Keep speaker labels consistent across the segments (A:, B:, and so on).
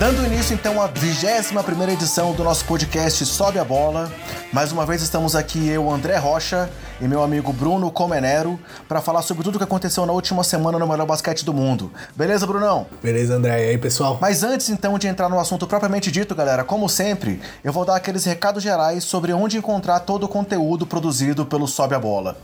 A: Dando início então à 21 primeira edição do nosso podcast Sobe a Bola. Mais uma vez estamos aqui eu, André Rocha, e meu amigo Bruno Comenero para falar sobre tudo o que aconteceu na última semana no melhor basquete do mundo. Beleza, Brunão?
B: Beleza, André. E aí, pessoal?
A: Mas antes então de entrar no assunto propriamente dito, galera, como sempre, eu vou dar aqueles recados gerais sobre onde encontrar todo o conteúdo produzido pelo Sobe a Bola.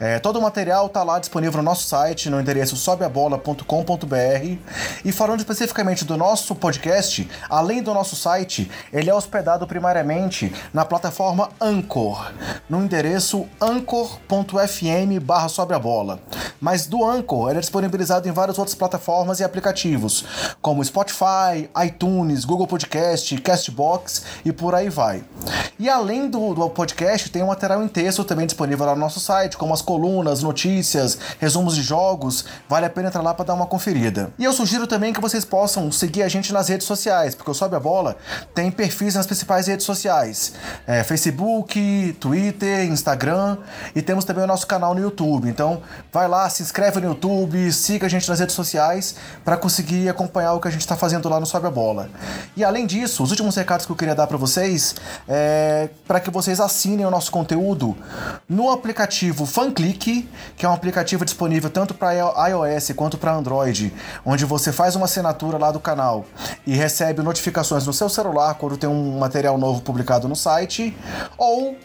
A: É, todo o material tá lá disponível no nosso site, no endereço sobeabola.com.br. E falando especificamente do nosso podcast, podcast, além do nosso site, ele é hospedado primariamente na plataforma Anchor, no endereço anchor.fm barra sobre a bola. Mas do Anchor, ele é disponibilizado em várias outras plataformas e aplicativos, como Spotify, iTunes, Google Podcast, Castbox e por aí vai. E além do, do podcast, tem um material em texto também disponível lá no nosso site, como as colunas, notícias, resumos de jogos. Vale a pena entrar lá para dar uma conferida. E eu sugiro também que vocês possam seguir a gente nas redes sociais, porque o Sobe a Bola tem perfis nas principais redes sociais: é, Facebook, Twitter, Instagram e temos também o nosso canal no YouTube. Então, vai lá, se inscreve no YouTube, siga a gente nas redes sociais para conseguir acompanhar o que a gente está fazendo lá no Sobe a Bola. E além disso, os últimos recados que eu queria dar para vocês é para que vocês assinem o nosso conteúdo no aplicativo FanClick, que é um aplicativo disponível tanto para iOS quanto para Android, onde você faz uma assinatura lá do canal e recebe notificações no seu celular quando tem um material novo publicado no site, ou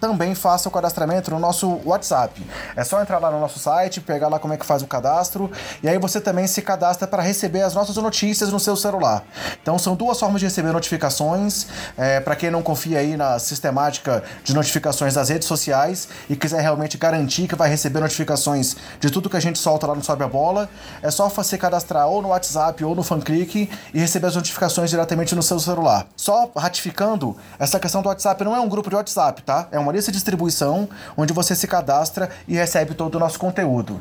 A: também faça o cadastramento no nosso WhatsApp. É só entrar lá no nosso site, pegar lá como é que faz o cadastro, e aí você também se cadastra para receber as nossas notícias no seu celular. Então são duas formas de receber notificações. É, para quem não confia aí na sistemática de notificações das redes sociais e quiser realmente garantir que vai receber notificações de tudo que a gente solta lá no Sobe a Bola, é só você cadastrar ou no WhatsApp ou no FanClick e receber as notificações diretamente no seu celular. Só ratificando, essa questão do WhatsApp não é um grupo de WhatsApp, tá? É uma lista de distribuição onde você se cadastra e recebe todo o nosso conteúdo.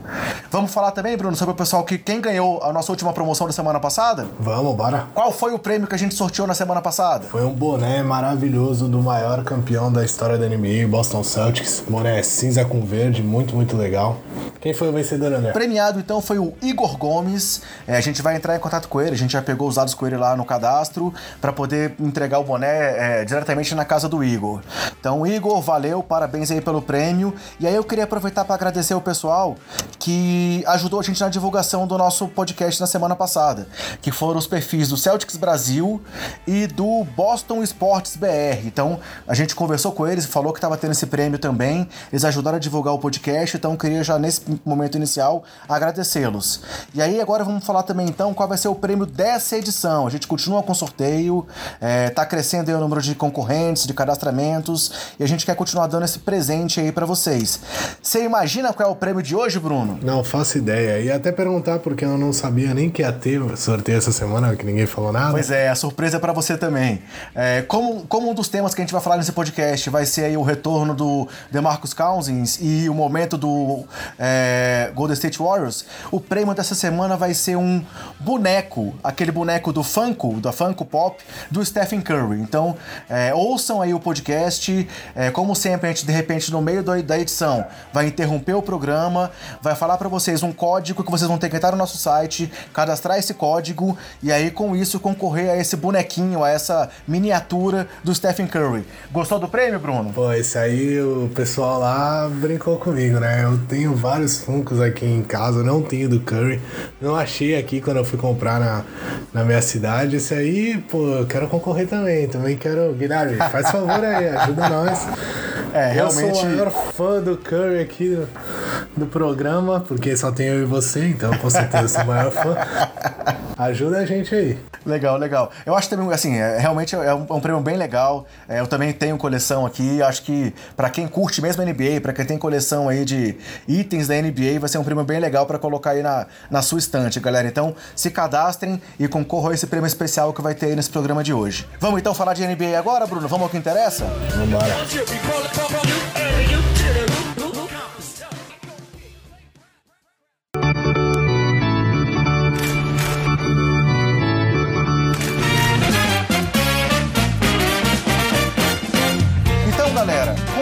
A: Vamos falar também, Bruno, sobre o pessoal que quem ganhou a nossa última promoção da semana passada?
B: Vamos, bora.
A: Qual foi o prêmio que a gente sorteou na semana passada?
B: Foi um boné maravilhoso do maior campeão da história da NBA, Boston Celtics. Boné cinza com verde, muito, muito legal. Quem foi o vencedor, André?
A: Premiado então foi o Igor Gomes. É, a gente vai entrar em contato com ele, a gente já pegou os dados com ele lá no cadastro para poder entregar o boné é, diretamente na casa do Igor. Então, Igor, valeu, parabéns aí pelo prêmio. E aí eu queria aproveitar para agradecer o pessoal que ajudou a gente na divulgação do nosso podcast na semana passada, que foram os perfis do Celtics Brasil e do Boston Sports BR. Então, a gente conversou com eles, falou que estava tendo esse prêmio também. Eles ajudaram a divulgar o podcast, então queria já nesse momento inicial agradecê-los. E aí agora vamos falar também então qual vai ser o prêmio dessa edição. A gente continua com sorteio, é, tá crescendo o número de concorrentes, de cadastramentos, e a gente quer continuar dando esse presente aí para vocês. Você imagina qual é o prêmio de hoje, Bruno?
B: Não faço ideia. E até perguntar porque eu não sabia nem que ia ter sorteio essa semana, que ninguém falou nada.
A: Pois é, a surpresa é para você também. É, como, como um dos temas que a gente vai falar nesse podcast vai ser aí o retorno do DeMarcus Cousins e o momento do é, Golden State Warriors, o prêmio dessa semana vai ser um boneco, aquele boneco do funk Funko, da Funko Pop, do Stephen Curry. Então, é, ouçam aí o podcast. É, como sempre, a gente, de repente, no meio da edição, vai interromper o programa, vai falar para vocês um código que vocês vão ter que entrar no nosso site, cadastrar esse código e aí, com isso, concorrer a esse bonequinho, a essa miniatura do Stephen Curry. Gostou do prêmio, Bruno?
B: Pô, esse aí o pessoal lá brincou comigo, né? Eu tenho vários Funkos aqui em casa, não tenho do Curry. Não achei aqui quando eu fui comprar na, na minha cidade esse aí, pô, eu quero concorrer também. Também quero. Guilherme, faz favor aí, ajuda nós. É, realmente. Eu sou o maior fã do Curry aqui do, do programa, porque só tem eu e você, então com certeza sou o maior fã. Ajuda a gente aí.
A: Legal, legal. Eu acho também, assim, é, realmente é um, é um, prêmio bem legal. É, eu também tenho coleção aqui. Acho que para quem curte mesmo a NBA, para quem tem coleção aí de itens da NBA, vai ser um prêmio bem legal para colocar aí na, na sua estante, galera. Então, se cadastrem e concorram a esse prêmio especial que vai ter aí nesse programa de hoje. Vamos então falar de NBA agora, Bruno? Vamos ao que interessa?
B: Vamos embora.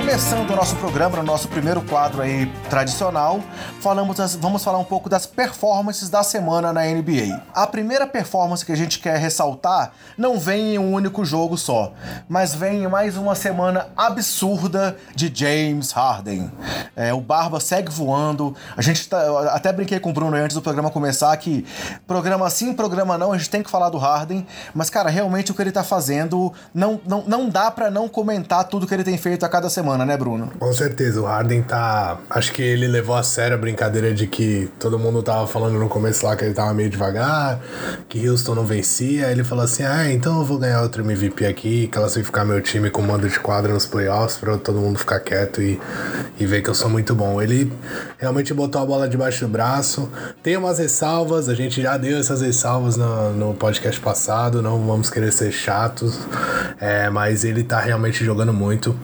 A: Começando o nosso programa, no nosso primeiro quadro aí tradicional, falamos vamos falar um pouco das performances da semana na NBA. A primeira performance que a gente quer ressaltar não vem em um único jogo só, mas vem em mais uma semana absurda de James Harden. É, o Barba segue voando. A gente tá, até brinquei com o Bruno antes do programa começar que programa sim, programa não, a gente tem que falar do Harden, mas cara, realmente o que ele tá fazendo não, não, não dá para não comentar tudo que ele tem feito a cada semana, né, Bruno?
B: Com certeza, o Harden tá. Acho que ele levou a sério a brincadeira de que todo mundo tava falando no começo lá que ele tava meio devagar, que Houston não vencia. Aí ele falou assim: ah, então eu vou ganhar outro MVP aqui, classificar meu time com mando de quadra nos playoffs pra todo mundo ficar quieto e, e ver que eu sou muito bom. Ele realmente botou a bola debaixo do braço. Tem umas ressalvas, a gente já deu essas ressalvas no, no podcast passado, não vamos querer ser chatos, é, mas ele tá realmente jogando muito.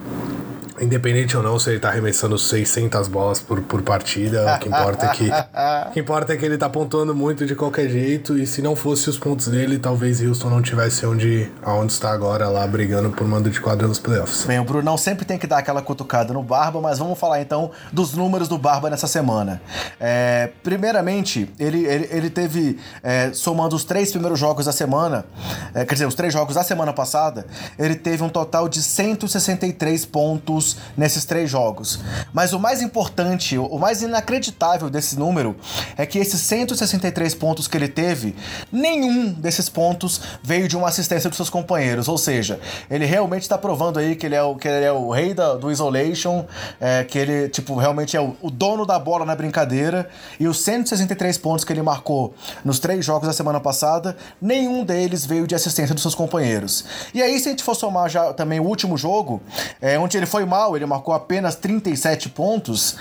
B: Independente ou não se ele tá arremessando 600 bolas por, por partida, o que importa é que o que importa é que ele tá pontuando muito de qualquer jeito e se não fosse os pontos dele, talvez Houston não tivesse onde aonde está agora lá brigando por mando de quadra nos playoffs.
A: Bem, o Brunão sempre tem que dar aquela cutucada no Barba, mas vamos falar então dos números do Barba nessa semana. É, primeiramente, ele, ele, ele teve, é, somando os três primeiros jogos da semana, é, quer dizer, os três jogos da semana passada, ele teve um total de 163 pontos pontos nesses três jogos. Mas o mais importante, o mais inacreditável desse número é que esses 163 pontos que ele teve, nenhum desses pontos veio de uma assistência dos seus companheiros. Ou seja, ele realmente está provando aí que ele é o, que ele é o rei da, do isolation, é, que ele tipo realmente é o, o dono da bola na brincadeira. E os 163 pontos que ele marcou nos três jogos da semana passada, nenhum deles veio de assistência dos seus companheiros. E aí, se a gente for somar já também o último jogo, é, onde ele foi mal mal, ele marcou apenas 37 pontos.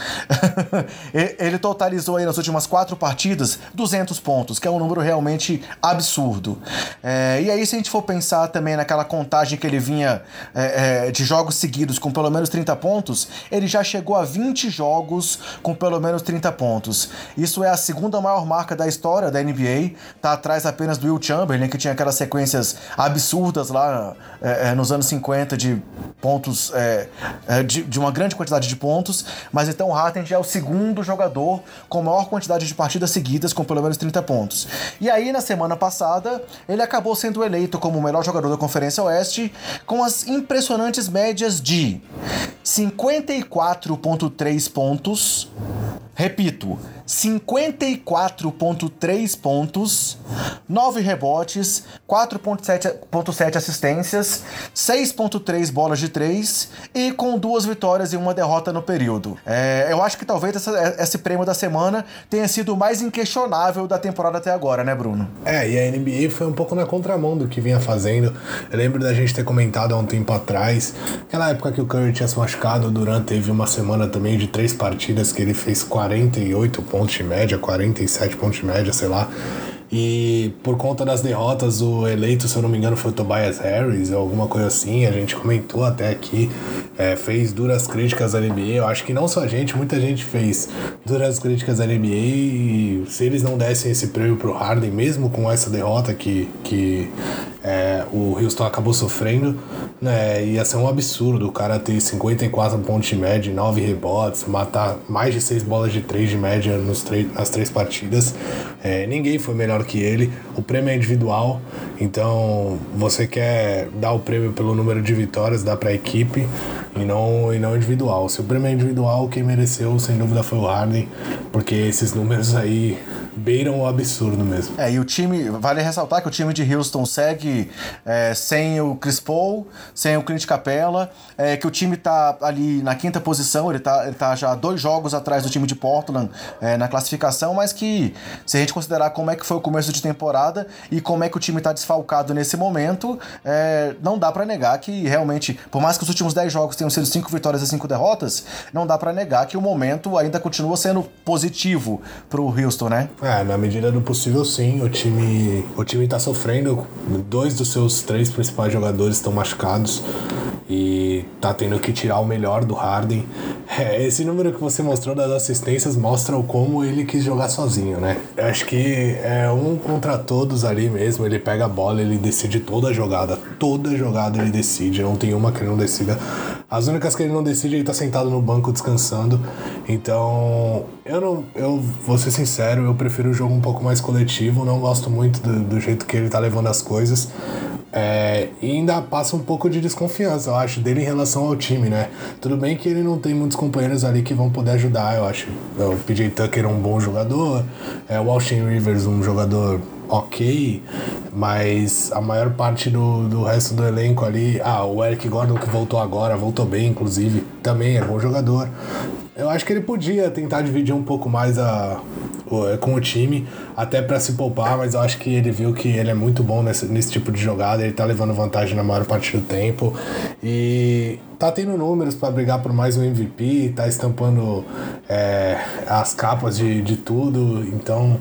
A: ele totalizou aí nas últimas quatro partidas 200 pontos, que é um número realmente absurdo. É, e aí, se a gente for pensar também naquela contagem que ele vinha é, é, de jogos seguidos com pelo menos 30 pontos, ele já chegou a 20 jogos com pelo menos 30 pontos. Isso é a segunda maior marca da história da NBA, tá atrás apenas do Will Chamberlain, que tinha aquelas sequências absurdas lá é, é, nos anos 50 de pontos é, de, de, uma grande quantidade de pontos, mas então o já é o segundo jogador com maior quantidade de partidas seguidas com pelo menos 30 pontos. E aí, na semana passada, ele acabou sendo eleito como o melhor jogador da Conferência Oeste com as impressionantes médias de 54,3 pontos. Repito, 54,3 pontos, 9 rebotes, 4,7 assistências, 6,3 bolas de 3 e com duas vitórias e uma derrota no período. É, eu acho que talvez essa, esse prêmio da semana tenha sido o mais inquestionável da temporada até agora, né, Bruno?
B: É, e a NBA foi um pouco na contramão do que vinha fazendo. Eu lembro da gente ter comentado há um tempo atrás, aquela época que o Curry tinha se machucado, o Durant teve uma semana também de três partidas que ele fez 48 pontos de média, 47 pontos de média, sei lá. E por conta das derrotas, o eleito, se eu não me engano, foi o Tobias Harris, ou alguma coisa assim. A gente comentou até aqui, é, fez duras críticas à NBA. Eu acho que não só a gente, muita gente fez duras críticas à NBA. E se eles não dessem esse prêmio pro Harden, mesmo com essa derrota que, que é, o Houston acabou sofrendo, né, ia ser um absurdo o cara ter 54 pontos de média, 9 rebotes, matar mais de 6 bolas de 3 de média nos nas três partidas. É, ninguém foi melhor que ele. O prêmio é individual, então você quer dar o prêmio pelo número de vitórias, dá para a equipe e não, e não individual. Se o prêmio é individual, quem mereceu sem dúvida foi o Harden, porque esses números aí beiram o absurdo mesmo.
A: É, e o time, vale ressaltar que o time de Houston segue é, sem o Chris Paul, sem o Clint Capella, é, que o time tá ali na quinta posição, ele tá, ele tá já dois jogos atrás do time de Portland é, na classificação, mas que se a gente considerar como é que foi o começo de temporada e como é que o time tá desfalcado nesse momento, é, não dá para negar que realmente, por mais que os últimos 10 jogos tenham sido cinco vitórias e cinco derrotas, não dá para negar que o momento ainda continua sendo positivo pro Houston, né?
B: É, na medida do possível, sim. O time, o time tá sofrendo. Dois dos seus três principais jogadores estão machucados. e tá tendo que tirar o melhor do Harden. É, esse número que você mostrou das assistências mostra o como ele quis jogar sozinho, né? Eu acho que é um contra todos ali mesmo. Ele pega a bola, ele decide toda a jogada. Toda jogada ele decide, não tem uma que ele não decida. As únicas que ele não decide, ele tá sentado no banco descansando. Então, eu não. Eu vou ser sincero, eu prefiro o jogo um pouco mais coletivo. Não gosto muito do, do jeito que ele tá levando as coisas. É, e ainda passa um pouco de desconfiança, eu acho, dele em relação ao time, né? Tudo bem que ele não tem muitos companheiros ali que vão poder ajudar, eu acho. O PJ Tucker é um bom jogador, é, o Austin Rivers um jogador ok, mas a maior parte do, do resto do elenco ali. Ah, o Eric Gordon que voltou agora, voltou bem, inclusive, também é bom jogador. Eu acho que ele podia tentar dividir um pouco mais a, com o time, até para se poupar, mas eu acho que ele viu que ele é muito bom nesse, nesse tipo de jogada, ele tá levando vantagem na maior parte do tempo e tá tendo números para brigar por mais um MVP, tá estampando é, as capas de, de tudo, então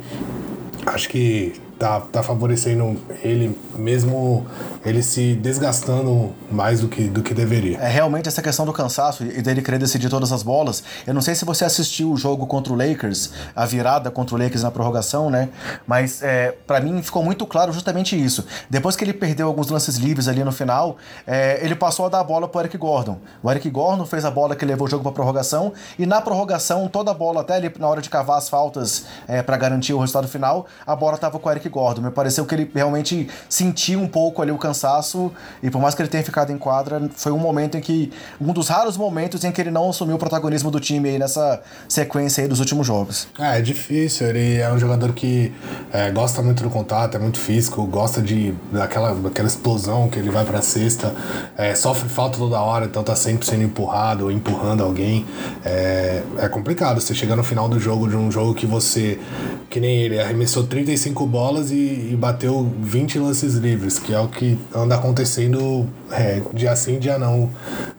B: acho que tá, tá favorecendo ele, mesmo ele se desgastando mais do que, do que deveria.
A: É realmente essa questão do cansaço e dele querer decidir todas as bolas. Eu não sei se você assistiu o jogo contra o Lakers, a virada contra o Lakers na prorrogação, né? Mas é, para mim ficou muito claro justamente isso. Depois que ele perdeu alguns lances livres ali no final, é, ele passou a dar a bola pro Eric Gordon. O Eric Gordon fez a bola que levou o jogo pra prorrogação e na prorrogação, toda a bola, até ali na hora de cavar as faltas é, para garantir o resultado final, a bola tava com o Eric Eric Gordon. Me pareceu que ele realmente sentiu um pouco ali o cansaço e por mais que ele tenha ficado em quadra, foi um momento em que um dos raros momentos em que ele não assumiu o protagonismo do time aí nessa sequência aí dos últimos jogos.
B: É, é difícil. Ele é um jogador que é, gosta muito do contato, é muito físico, gosta de daquela, daquela explosão que ele vai para cesta, é, sofre falta toda hora, então tá sempre sendo empurrado ou empurrando alguém. É, é complicado. Você chegar no final do jogo de um jogo que você, que nem ele, arremessou 35 bolas bolas e, e, bateu 20 lances livres, que é o que anda acontecendo é, dia sim, dia não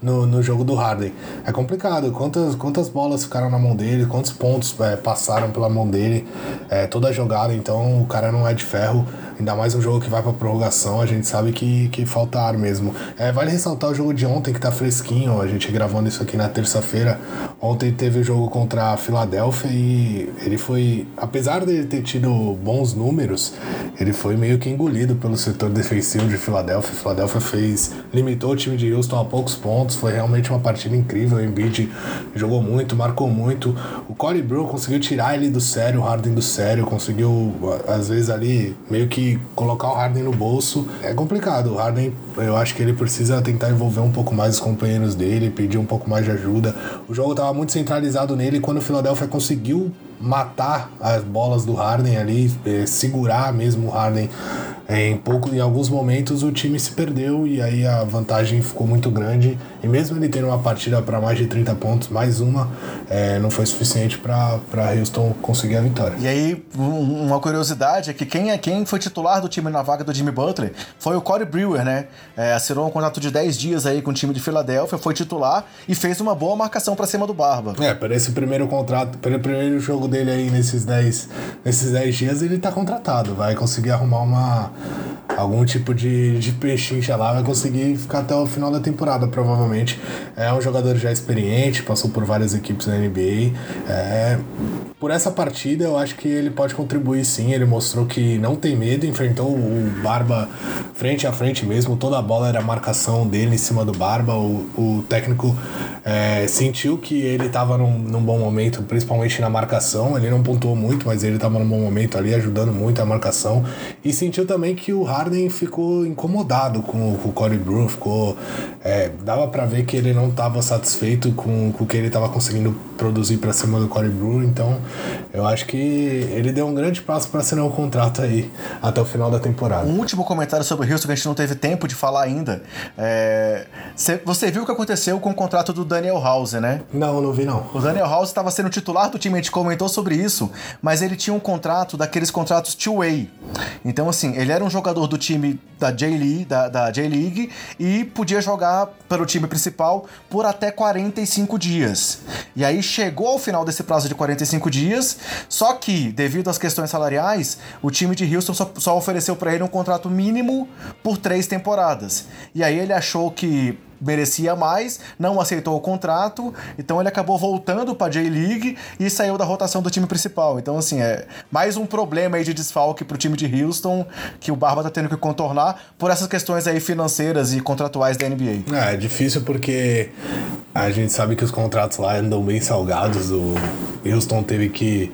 B: no, no jogo do Harden. É complicado. Quantas, quantas bolas ficaram na mão dele, quantos pontos é, passaram pela mão dele, é, toda a jogada, então o cara não é de ferro. Ainda mais um jogo que vai pra prorrogação, a gente sabe que, que falta ar mesmo. É, vale ressaltar o jogo de ontem, que tá fresquinho, a gente gravando isso aqui na terça-feira. Ontem teve o jogo contra a Filadélfia e ele foi, apesar dele ter tido bons números, ele foi meio que engolido pelo setor defensivo de Filadélfia. Filadélfia fez, limitou o time de Houston a poucos pontos, foi realmente uma partida incrível. O Embiid jogou muito, marcou muito. O Corey Brew conseguiu tirar ele do sério, o Harden do sério, conseguiu, às vezes ali, meio que colocar o Harden no bolso é complicado. O Harden, eu acho que ele precisa tentar envolver um pouco mais os companheiros dele, pedir um pouco mais de ajuda. O jogo estava muito centralizado nele quando o Philadelphia conseguiu matar as bolas do Harden ali, é, segurar mesmo o Harden em pouco, em alguns momentos o time se perdeu e aí a vantagem ficou muito grande. E mesmo ele tendo uma partida para mais de 30 pontos, mais uma, é, não foi suficiente para Houston conseguir a vitória.
A: E aí, uma curiosidade é que quem, é, quem foi titular do time na vaga do Jimmy Butler foi o Corey Brewer, né? É, assinou um contrato de 10 dias aí com o time de Filadélfia, foi titular e fez uma boa marcação para cima do Barba.
B: É, para esse primeiro contrato, pelo primeiro jogo dele aí nesses 10, nesses 10 dias, ele tá contratado, vai conseguir arrumar uma algum tipo de, de pechincha lá, vai conseguir ficar até o final da temporada, provavelmente. É um jogador já experiente, passou por várias equipes na NBA. É, por essa partida, eu acho que ele pode contribuir sim. Ele mostrou que não tem medo, enfrentou o Barba frente a frente mesmo. Toda a bola era a marcação dele em cima do Barba. O, o técnico é, sentiu que ele estava num, num bom momento, principalmente na marcação. Ele não pontuou muito, mas ele estava num bom momento ali, ajudando muito a marcação. E sentiu também que o Harden ficou incomodado com, com o Corey Brew, ficou. É, dava para ver que ele não estava satisfeito com, com o que ele estava conseguindo produzir para cima do Corey Brew, então eu acho que ele deu um grande passo para assinar o um contrato aí até o final da temporada.
A: Um último comentário sobre o Houston que a gente não teve tempo de falar ainda. É... Você viu o que aconteceu com o contrato do Daniel House, né?
B: Não, não vi não.
A: O Daniel House estava sendo titular do time, a gente comentou sobre isso, mas ele tinha um contrato daqueles contratos two-way. Então, assim, ele era um jogador do time da J-League, da, da J-League e podia jogar pelo time principal por até 45 dias. E aí chegou ao final desse prazo de 45 dias, só que, devido às questões salariais, o time de Houston só, só ofereceu para ele um contrato mínimo por três temporadas. E aí ele achou que merecia mais, não aceitou o contrato, então ele acabou voltando para J-League e saiu da rotação do time principal. Então, assim, é mais um problema aí de desfalque pro time de Houston que o Barba tá tendo que contornar por essas questões aí financeiras e contratuais da NBA.
B: É, é difícil porque a gente sabe que os contratos lá andam bem salgados. O Houston teve que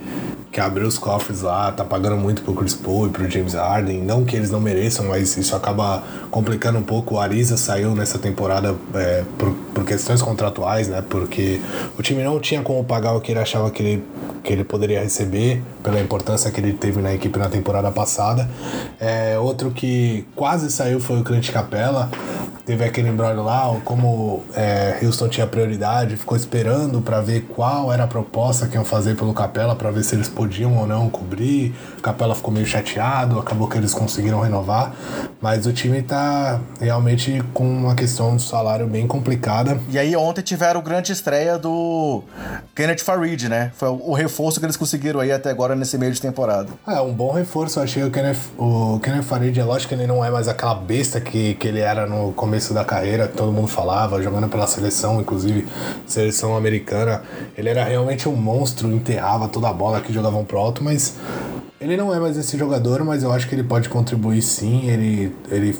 B: que abriu os cofres lá, tá pagando muito pro Chris Paul e pro James Harden. Não que eles não mereçam, mas isso acaba complicando um pouco. O Ariza saiu nessa temporada é, por, por questões contratuais, né? Porque o time não tinha como pagar o que ele achava que ele, que ele poderia receber, pela importância que ele teve na equipe na temporada passada. É, outro que quase saiu foi o Clint Capella. Teve aquele embrolho lá, como é, Houston tinha prioridade, ficou esperando para ver qual era a proposta que iam fazer pelo Capela, para ver se eles podiam ou não cobrir. O Capela ficou meio chateado, acabou que eles conseguiram renovar, mas o time tá realmente com uma questão de salário bem complicada.
A: E aí ontem tiveram o grande estreia do Kenneth Farid, né? Foi o reforço que eles conseguiram aí até agora nesse meio de temporada.
B: É, um bom reforço, eu achei o Kenneth, o Kenneth Farid, é lógico que ele não é mais aquela besta que, que ele era no começo da carreira, que todo mundo falava, jogando pela seleção, inclusive seleção americana. Ele era realmente um monstro, enterrava toda a bola que jogavam pro alto, mas ele não é mais esse jogador, mas eu acho que ele pode contribuir sim. Ele, ele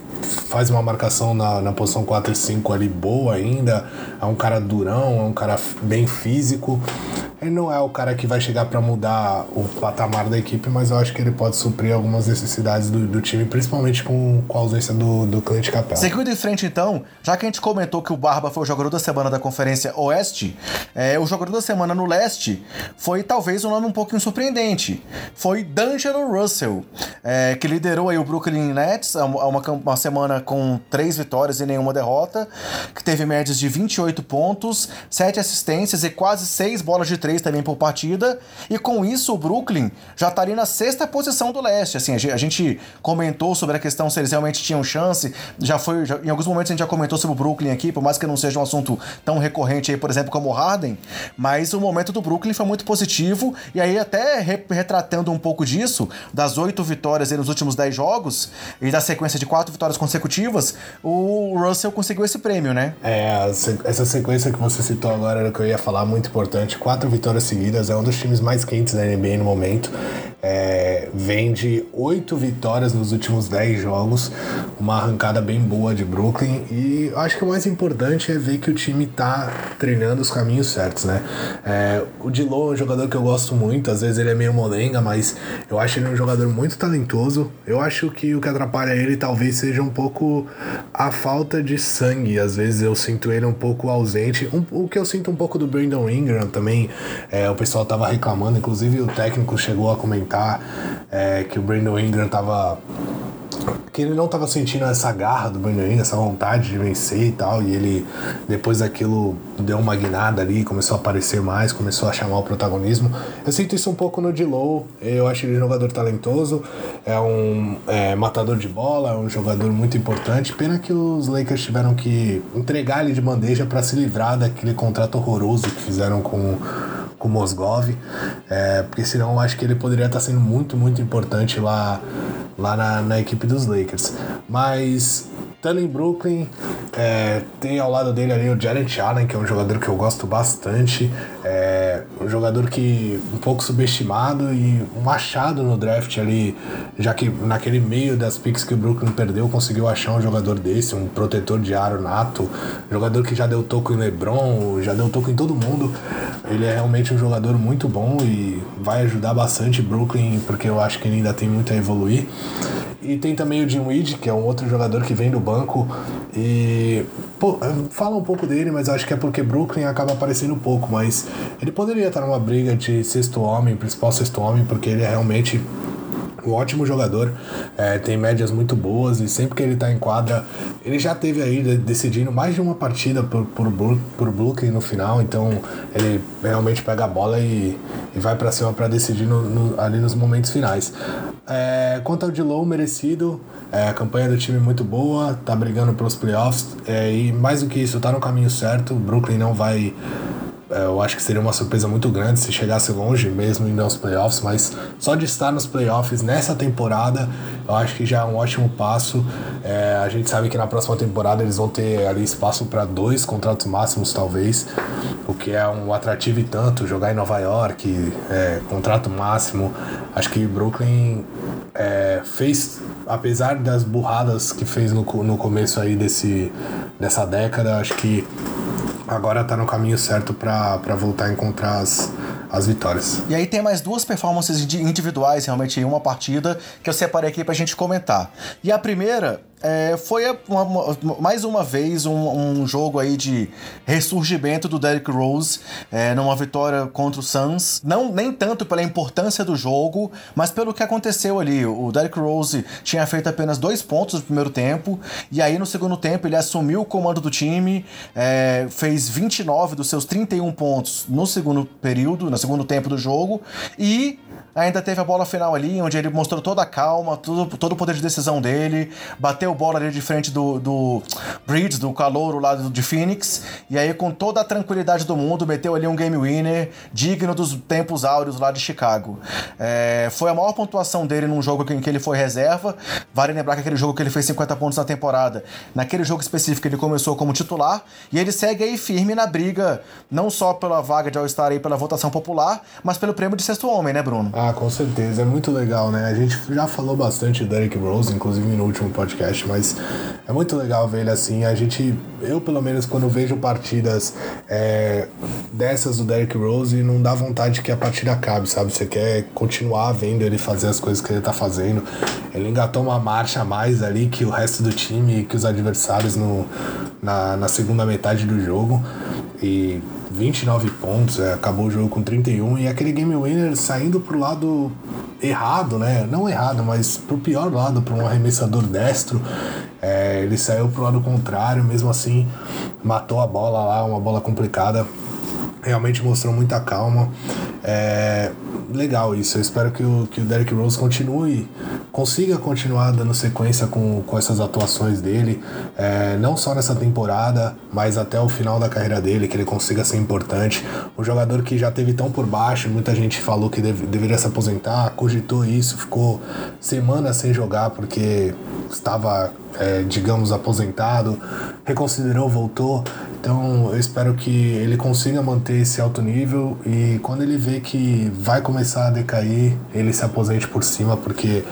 B: faz uma marcação na, na posição 4 e 5 ali boa ainda. É um cara durão, é um cara bem físico. Ele não é o cara que vai chegar para mudar o patamar da equipe, mas eu acho que ele pode suprir algumas necessidades do, do time, principalmente com, com a ausência do, do Clint Capela.
A: Seguindo em frente, então, já que a gente comentou que o Barba foi o jogador da semana da Conferência Oeste, é, o jogador da semana no Leste foi talvez um nome um pouquinho surpreendente. Foi D'Angelo Russell, é, que liderou aí o Brooklyn Nets a uma, uma semana com três vitórias e nenhuma derrota, que teve médias de 28 pontos, 7 assistências e quase 6 bolas de três também por partida. E com isso, o Brooklyn já estaria na sexta posição do leste. Assim, a gente comentou sobre a questão se eles realmente tinham chance. Já foi. Já, em alguns momentos a gente já comentou sobre o Brooklyn aqui, por mais que não seja um assunto tão recorrente aí, por exemplo, como o Harden. Mas o momento do Brooklyn foi muito positivo. E aí, até re, retratando um pouco disso, das oito vitórias nos últimos dez jogos, e da sequência de quatro vitórias consecutivas, o Russell conseguiu esse prêmio, né?
B: É, essa sequência que você citou agora era o que eu ia falar, muito importante. Quatro vitórias vitórias seguidas, é um dos times mais quentes da NBA no momento. É, vem de oito vitórias nos últimos dez jogos, uma arrancada bem boa de Brooklyn. E acho que o mais importante é ver que o time tá treinando os caminhos certos, né? É, o Dilo é um jogador que eu gosto muito, às vezes ele é meio molenga, mas eu acho ele um jogador muito talentoso. Eu acho que o que atrapalha ele talvez seja um pouco a falta de sangue. Às vezes eu sinto ele um pouco ausente. Um, o que eu sinto um pouco do Brandon Ingram também. É, o pessoal tava reclamando, inclusive o técnico chegou a comentar é, que o Brandon Ingram tava que ele não estava sentindo essa garra do Brandon Ingram, essa vontade de vencer e tal, e ele depois daquilo deu uma guinada ali, começou a aparecer mais, começou a chamar o protagonismo. Eu sinto isso um pouco no D-Low, eu acho ele um jogador talentoso, é um é, matador de bola, é um jogador muito importante. Pena que os Lakers tiveram que entregar ele de bandeja para se livrar daquele contrato horroroso que fizeram com com o Mosgov, é, porque senão eu acho que ele poderia estar sendo muito, muito importante lá, lá na, na equipe dos Lakers. Mas estando em Brooklyn, é, tem ao lado dele ali o Jared Allen, que é um jogador que eu gosto bastante. É, um jogador que um pouco subestimado e um achado no draft ali, já que naquele meio das picks que o Brooklyn perdeu, conseguiu achar um jogador desse, um protetor de aro nato, jogador que já deu toco em LeBron, já deu toco em todo mundo. Ele é realmente um jogador muito bom e vai ajudar bastante Brooklyn, porque eu acho que ele ainda tem muito a evoluir. E tem também o Jim Weed, que é um outro jogador que vem do banco e pô, fala um pouco dele, mas acho que é porque Brooklyn acaba aparecendo pouco, mas ele poderia estar numa briga de sexto homem, principal sexto homem, porque ele é realmente um ótimo jogador, é, tem médias muito boas e sempre que ele está em quadra, ele já teve aí decidindo mais de uma partida por, por, por Brooklyn no final, então ele realmente pega a bola e, e vai para cima para decidir no, no, ali nos momentos finais. É, quanto ao de Low, merecido, é, a campanha do time muito boa, tá brigando pelos playoffs é, e mais do que isso, tá no caminho certo, o Brooklyn não vai eu acho que seria uma surpresa muito grande se chegasse longe mesmo indo aos playoffs, mas só de estar nos playoffs nessa temporada, eu acho que já é um ótimo passo. É, a gente sabe que na próxima temporada eles vão ter ali espaço para dois contratos máximos, talvez, o que é um atrativo e tanto. Jogar em Nova York, é, contrato máximo. Acho que Brooklyn é, fez, apesar das burradas que fez no, no começo aí desse, dessa década, acho que agora tá no caminho certo para voltar a encontrar as, as vitórias.
A: E aí tem mais duas performances individuais realmente em uma partida que eu separei aqui pra gente comentar. E a primeira é, foi uma, uma, mais uma vez um, um, jogo aí de ressurgimento do Derrick Rose é, numa vitória contra o Suns. Não nem tanto pela importância do jogo, mas pelo que aconteceu ali. O Derrick Rose tinha feito apenas dois pontos no primeiro tempo e aí no segundo tempo ele assumiu o comando do time, é, fez 29 dos seus 31 pontos no segundo período, no segundo tempo do jogo e ainda teve a bola final ali, onde ele mostrou toda a calma, todo, todo o poder de decisão dele, bateu bola ali de frente do, do Bridge, do calouro lá de Phoenix, e aí com toda a tranquilidade do mundo, meteu ali um game winner digno dos tempos áureos lá de Chicago. É, foi a maior pontuação dele num jogo em que ele foi reserva, vale lembrar que aquele jogo que ele fez 50 pontos na temporada, naquele jogo específico ele começou como titular, e ele segue aí firme na briga, não só pela vaga de All-Star aí pela votação popular, mas pelo prêmio de sexto homem, né Bruno?
B: Ah, com certeza. É muito legal, né? A gente já falou bastante do Derrick Rose, inclusive no último podcast, mas é muito legal ver ele assim. A gente, eu pelo menos, quando vejo partidas é, dessas do Derrick Rose, não dá vontade que a partida acabe, sabe? Você quer continuar vendo ele fazer as coisas que ele tá fazendo. Ele engatou uma marcha a mais ali que o resto do time, que os adversários no, na, na segunda metade do jogo. E 29 pontos, é, acabou o jogo com 31 e aquele game winner saindo pro lado errado, né? Não errado, mas pro pior lado, para um arremessador destro. É, ele saiu pro lado contrário, mesmo assim matou a bola lá, uma bola complicada. Realmente mostrou muita calma. É, legal isso. Eu espero que o, que o Derrick Rose continue, consiga continuar dando sequência com, com essas atuações dele, é, não só nessa temporada, mas até o final da carreira dele, que ele consiga ser importante. Um jogador que já teve tão por baixo, muita gente falou que deve, deveria se aposentar, cogitou isso, ficou semanas sem jogar porque estava, é, digamos, aposentado, reconsiderou, voltou. Então eu espero que ele consiga manter esse alto nível e quando ele vê que vai começar a decair, ele se aposente por cima, porque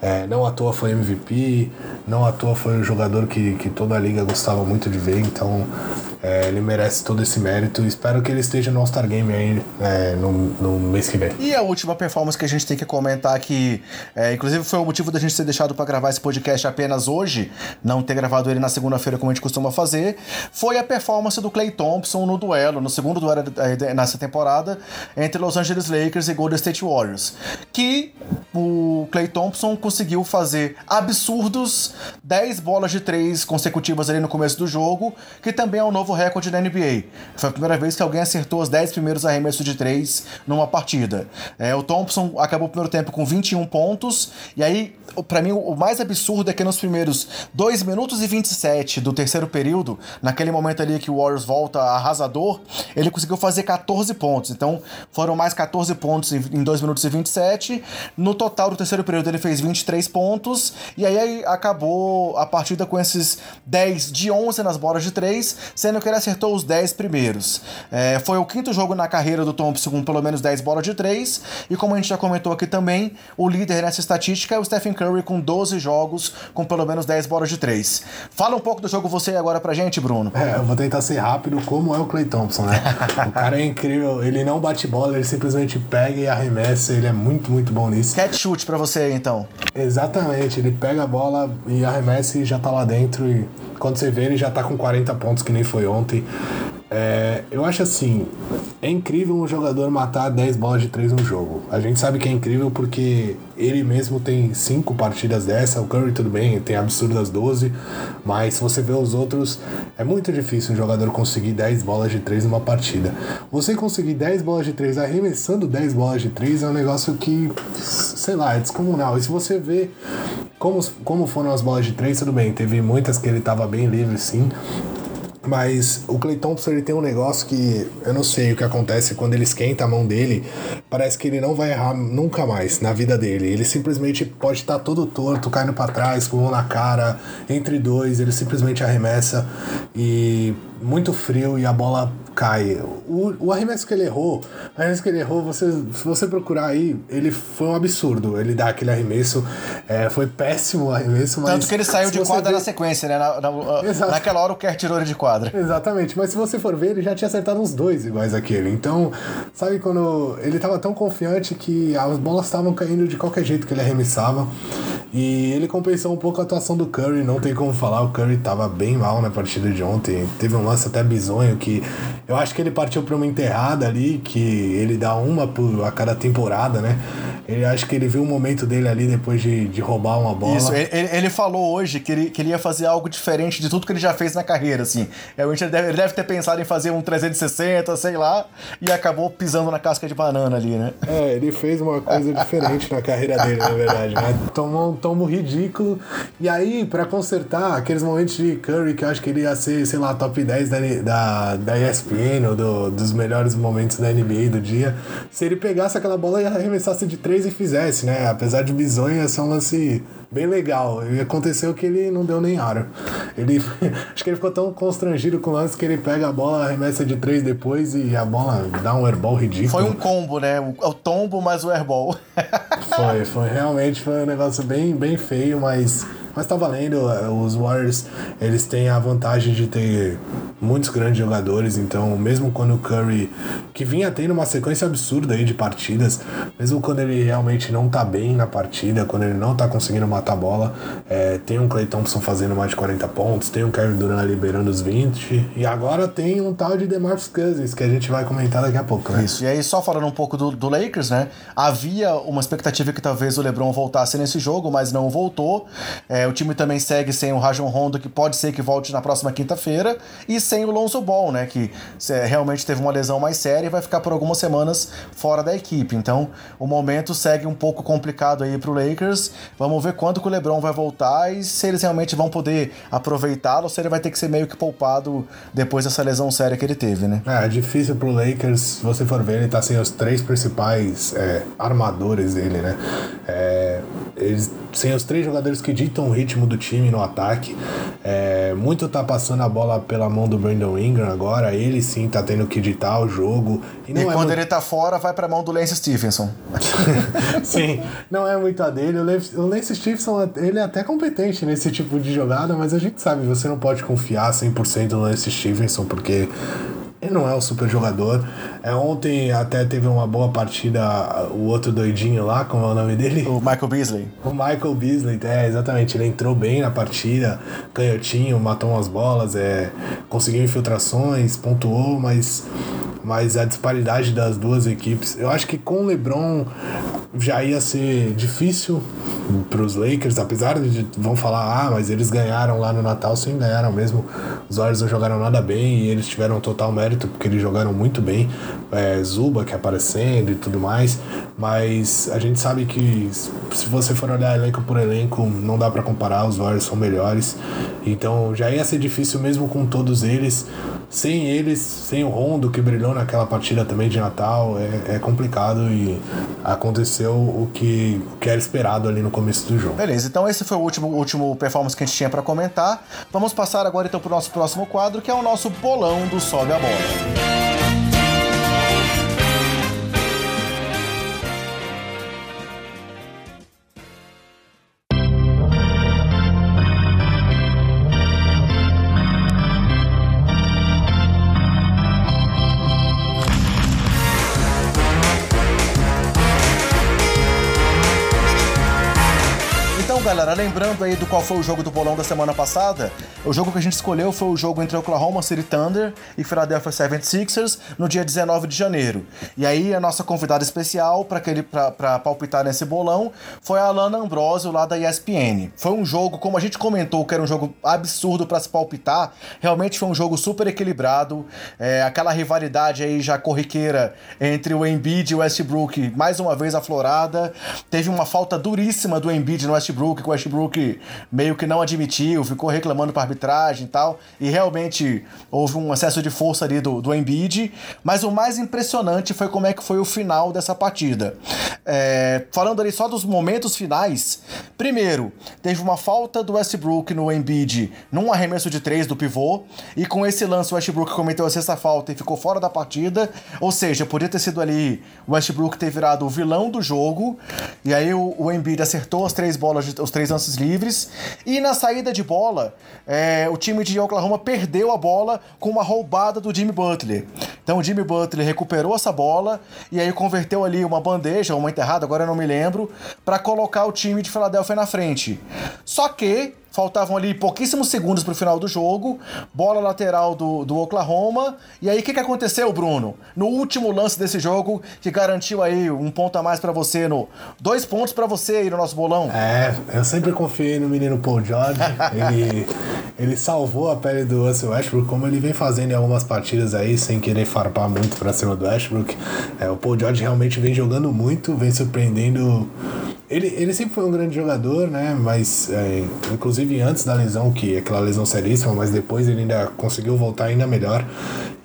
B: é, não à toa foi MVP, não à toa foi um jogador que, que toda a liga gostava muito de ver, então é, ele merece todo esse mérito. Espero que ele esteja no All-Star Game aí é, no, no, mês que vem.
A: E a última performance que a gente tem que comentar aqui, é, inclusive foi o motivo da gente ter deixado para gravar esse podcast apenas hoje, não ter gravado ele na segunda-feira como a gente costuma fazer, foi a performance do Clay Thompson no duelo, no segundo duelo é, nessa temporada, entre Los Angeles Lakers e Golden State Warriors. Que o Clay Thompson conseguiu fazer absurdos 10 bolas de 3 consecutivas ali no começo do jogo, que também é um novo recorde da NBA. Foi a primeira vez que alguém acertou os 10 primeiros arremessos de 3 numa partida. É, o Thompson acabou o primeiro tempo com 21 pontos, e aí, para mim, o mais absurdo é que nos primeiros 2 minutos e 27 do terceiro período, naquele momento ali que o Warriors volta arrasador, ele conseguiu fazer 14 pontos. Então, foram mais 14 pontos em 2 minutos e 27. No total do terceiro período, ele fez 23 pontos, e aí acabou a partida com esses 10 de 11 nas bolas de 3, sendo que ele acertou os 10 primeiros. É, foi o quinto jogo na carreira do Thompson com pelo menos 10 bolas de 3, e como a gente já comentou aqui também, o líder nessa estatística é o Stephen Curry com 12 jogos com pelo menos 10 bolas de 3. Fala um pouco do jogo você agora pra gente, Bruno.
B: É, eu vou tentar ser rápido, como é o Clay Thompson, né? o cara é incrível, ele não bate bola, ele simplesmente pega e arremessa, ele é muito, muito bom nisso.
A: Catch shoot pra você, então.
B: Exatamente, ele pega a bola e arremessa e já tá lá dentro e quando você vê ele já tá com 40 pontos que nem foi ontem. É, eu acho assim, é incrível um jogador matar 10 bolas de 3 no jogo. A gente sabe que é incrível porque ele mesmo tem 5 partidas dessa, o Curry tudo bem, tem absurdas 12, mas se você vê os outros, é muito difícil um jogador conseguir 10 bolas de 3 numa partida. Você conseguir 10 bolas de 3 arremessando 10 bolas de 3 é um negócio que, sei lá, é descomunal. E se você vê como, como foram as bolas de 3, tudo bem, teve muitas que ele estava bem livre sim, Mas o Clay Thompson ele tem um negócio que eu não sei o que acontece quando ele esquenta a mão dele. Parece que ele não vai errar nunca mais na vida dele. Ele simplesmente pode estar todo torto, caindo para trás, com mão na cara, entre dois, ele simplesmente arremessa e muito frio e a bola cai. O, o arremesso que ele errou, o arremesso que ele errou, você, se você procurar aí, ele foi um absurdo. Ele dá aquele arremesso, é, foi péssimo o arremesso, mas.
A: Tanto que ele saiu de quadra na sequência, né? Na, na, naquela hora o Kerr tirou ele de quadra.
B: Exatamente, mas se você for ver, ele já tinha acertado uns dois iguais aquele. Então, sabe quando ele tava tão confiante que as bolas estavam caindo de qualquer jeito que ele arremessava. E ele compensou um pouco a atuação do Curry, não tem como falar, o Curry tava bem mal na partida de ontem. Teve um lance até bizonho que eu acho que ele partiu para uma enterrada ali, que ele dá uma por, a cada temporada, né? Ele acho que ele viu o momento dele ali depois de, de roubar uma bola.
A: Isso, ele, ele falou hoje que ele, que ele ia fazer algo diferente de tudo que ele já fez na carreira, assim. Realmente ele deve, ele deve ter pensado em fazer um 360, sei lá, e acabou pisando na casca de banana ali, né?
B: É, ele fez uma coisa diferente na carreira dele, na verdade, né? Tomou um tombo ridículo. E aí, para consertar aqueles momentos de Curry que eu acho que ele ia ser, sei lá, top 10 da, da, da ESPN ou do, dos melhores momentos da NBA do dia, se ele pegasse aquela bola e arremessasse de três e fizesse, né? Apesar de bizonho, ia ser um lance bem legal. E aconteceu que ele não deu nem aro. Ele, acho que ele ficou tão constrangido com o lance que ele pega a bola, arremessa de três depois e a bola dá um airball ridículo.
A: Foi um combo, né? O, o tombo mais o airball.
B: foi, foi. Realmente foi um negócio bem, bem feio, mas mas tá valendo, é, os Warriors, eles têm a vantagem de ter muitos grandes jogadores, então mesmo quando o Curry, que vinha tendo uma sequência absurda aí de partidas, mesmo quando ele realmente não tá bem na partida, quando ele não tá conseguindo matar a bola, é, tem um Clay Thompson fazendo mais de 40 pontos, tem um Kevin Durant liberando os 20, e agora tem um tal de DeMarcus Cousins, que a gente vai comentar daqui a pouco, né?
A: Isso, e aí só falando um pouco do, do Lakers, né, havia uma expectativa que talvez o LeBron voltasse nesse jogo, mas não voltou, é, o time também segue sem o Rajon Rondo, que pode ser que volte na próxima quinta-feira, e sem o Lonzo Ball, né? Que realmente teve uma lesão mais séria e vai ficar por algumas semanas fora da equipe. Então, o momento segue um pouco complicado aí pro Lakers. Vamos ver quando que o LeBron vai voltar e se eles realmente vão poder aproveitá-lo, ou se ele vai ter que ser meio que poupado depois dessa lesão séria que ele teve, né?
B: É, é difícil pro Lakers, se você for ver, ele tá sem os três principais é, armadores dele, né? É, eles, sem os três jogadores que ditam o ritmo do time no ataque. É, muito tá passando a bola pela mão do Brandon Ingram agora. Ele sim tá tendo que ditar o jogo.
A: E, e é quando muito... ele tá fora, vai pra mão do Lance Stephenson.
B: sim, não é muito a dele. O Lance Stephenson, ele é até competente nesse tipo de jogada, mas a gente sabe, você não pode confiar 100% no Lance Stephenson, porque ele não é um super jogador. É, ontem até teve uma boa partida o outro doidinho lá, como é o nome dele?
A: O Michael Beasley.
B: O Michael Beasley, é, exatamente. Ele entrou bem na partida, canhotinho, matou umas bolas, é, conseguiu infiltrações, pontuou, mas, mas a disparidade das duas equipes. Eu acho que com o LeBron já ia ser difícil para os Lakers, apesar de vão falar, ah, mas eles ganharam lá no Natal, sim, ganharam mesmo. Os Warriors não jogaram nada bem e eles tiveram total mérito porque eles jogaram muito bem. É, Zuba que aparecendo e tudo mais, mas a gente sabe que se você for olhar elenco por elenco, não dá para comparar, os Warriors são melhores. Então já ia ser difícil mesmo com todos eles. Sem eles, sem o Rondo que brilhou naquela partida também de Natal, é, é complicado e aconteceu o que, o que era esperado ali no começo do jogo.
A: Beleza, então esse foi o último, último performance que a gente tinha para comentar. Vamos passar agora então para o nosso próximo quadro, que é o nosso bolão do Sobe a Bola. Galera, lembrando aí do qual foi o jogo do bolão da semana passada, o jogo que a gente escolheu foi o jogo entre Oklahoma City Thunder e Philadelphia 76ers no dia 19 de janeiro. E aí a nossa convidada especial para palpitar nesse bolão foi a Alana Ambrosio lá da ESPN. Foi um jogo, como a gente comentou, que era um jogo absurdo para se palpitar, realmente foi um jogo super equilibrado, é, aquela rivalidade aí já corriqueira entre o Embiid e o Westbrook, mais uma vez aflorada. Teve uma falta duríssima do Embiid no Westbrook, que o Westbrook meio que não admitiu, ficou reclamando para arbitragem e tal, e realmente houve um excesso de força ali do, do Embiid, mas o mais impressionante foi como é que foi o final dessa partida. É, falando ali só dos momentos finais, primeiro, teve uma falta do Westbrook no Embiid num arremesso de três do pivô, e com esse lance o Westbrook cometeu a sexta falta e ficou fora da partida, ou seja, podia ter sido ali o Westbrook ter virado o vilão do jogo, e aí o, o Embiid acertou as três bolas, os três lances livres, e na saída de bola, é, o time de Oklahoma perdeu a bola com uma roubada do Jimmy Butler. Então o Jimmy Butler recuperou essa bola e aí converteu ali uma bandeja, uma enterrada, agora eu não me lembro, para colocar o time de Filadélfia na frente. Só que Faltavam ali pouquíssimos segundos para o final do jogo. Bola lateral do, do Oklahoma. E aí, o que, que aconteceu, Bruno? No último lance desse jogo, que garantiu aí um ponto a mais para você no. Dois pontos para você aí no nosso bolão.
B: É, eu sempre confiei no menino Paul George. ele, ele salvou a pele do Russell Westbrook, como ele vem fazendo em algumas partidas aí, sem querer farpar muito para cima do Westbrook. É, o Paul George realmente vem jogando muito, vem surpreendendo ele, ele sempre foi um grande jogador, né? Mas, é, inclusive antes da lesão, que aquela lesão seríssima, mas depois ele ainda conseguiu voltar ainda melhor.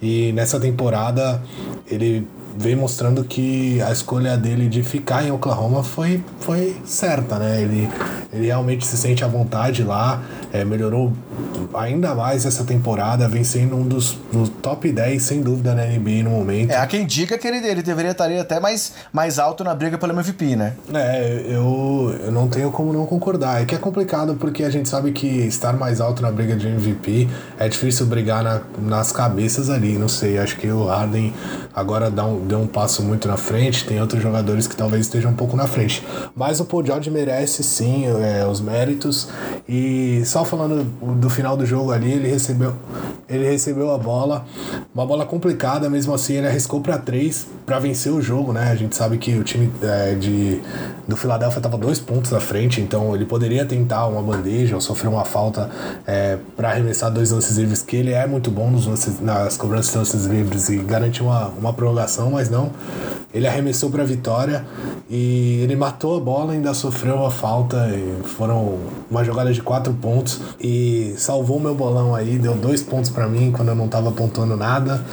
B: E nessa temporada ele vem mostrando que a escolha dele de ficar em Oklahoma foi, foi certa, né? Ele, ele realmente se sente à vontade lá, é, melhorou ainda mais essa temporada, vem sendo um dos, dos top 10, sem dúvida, na NBA no momento.
A: É, há quem diga que ele, ele deveria estar até mais, mais alto na briga pelo MVP, né?
B: É, eu, eu não tenho como não concordar. É que é complicado porque a gente sabe que estar mais alto na briga de MVP é difícil brigar na, nas cabeças ali, não sei, acho que o Harden agora dá um, deu um passo muito na frente, tem outros jogadores que talvez estejam um pouco na frente. Mas o Paul George merece sim é, os méritos. E só falando do final do jogo ali, ele recebeu, ele recebeu a bola, uma bola complicada, mesmo assim ele arriscou para três para vencer o jogo, né? A gente sabe que o time é, de, do Philadelphia estava dois pontos na frente, então ele poderia tentar uma bandeja ou sofrer uma falta é, para arremessar dois lances livres, que ele é muito bom nos lances, nas cobranças de lances livres e garantir uma, uma prorrogação, mas não. Ele arremessou para a vitória e ele matou a bola, ainda sofreu uma falta. foram uma jogada de quatro pontos e salvou meu bolão aí, deu dois pontos para mim quando eu não estava apontando nada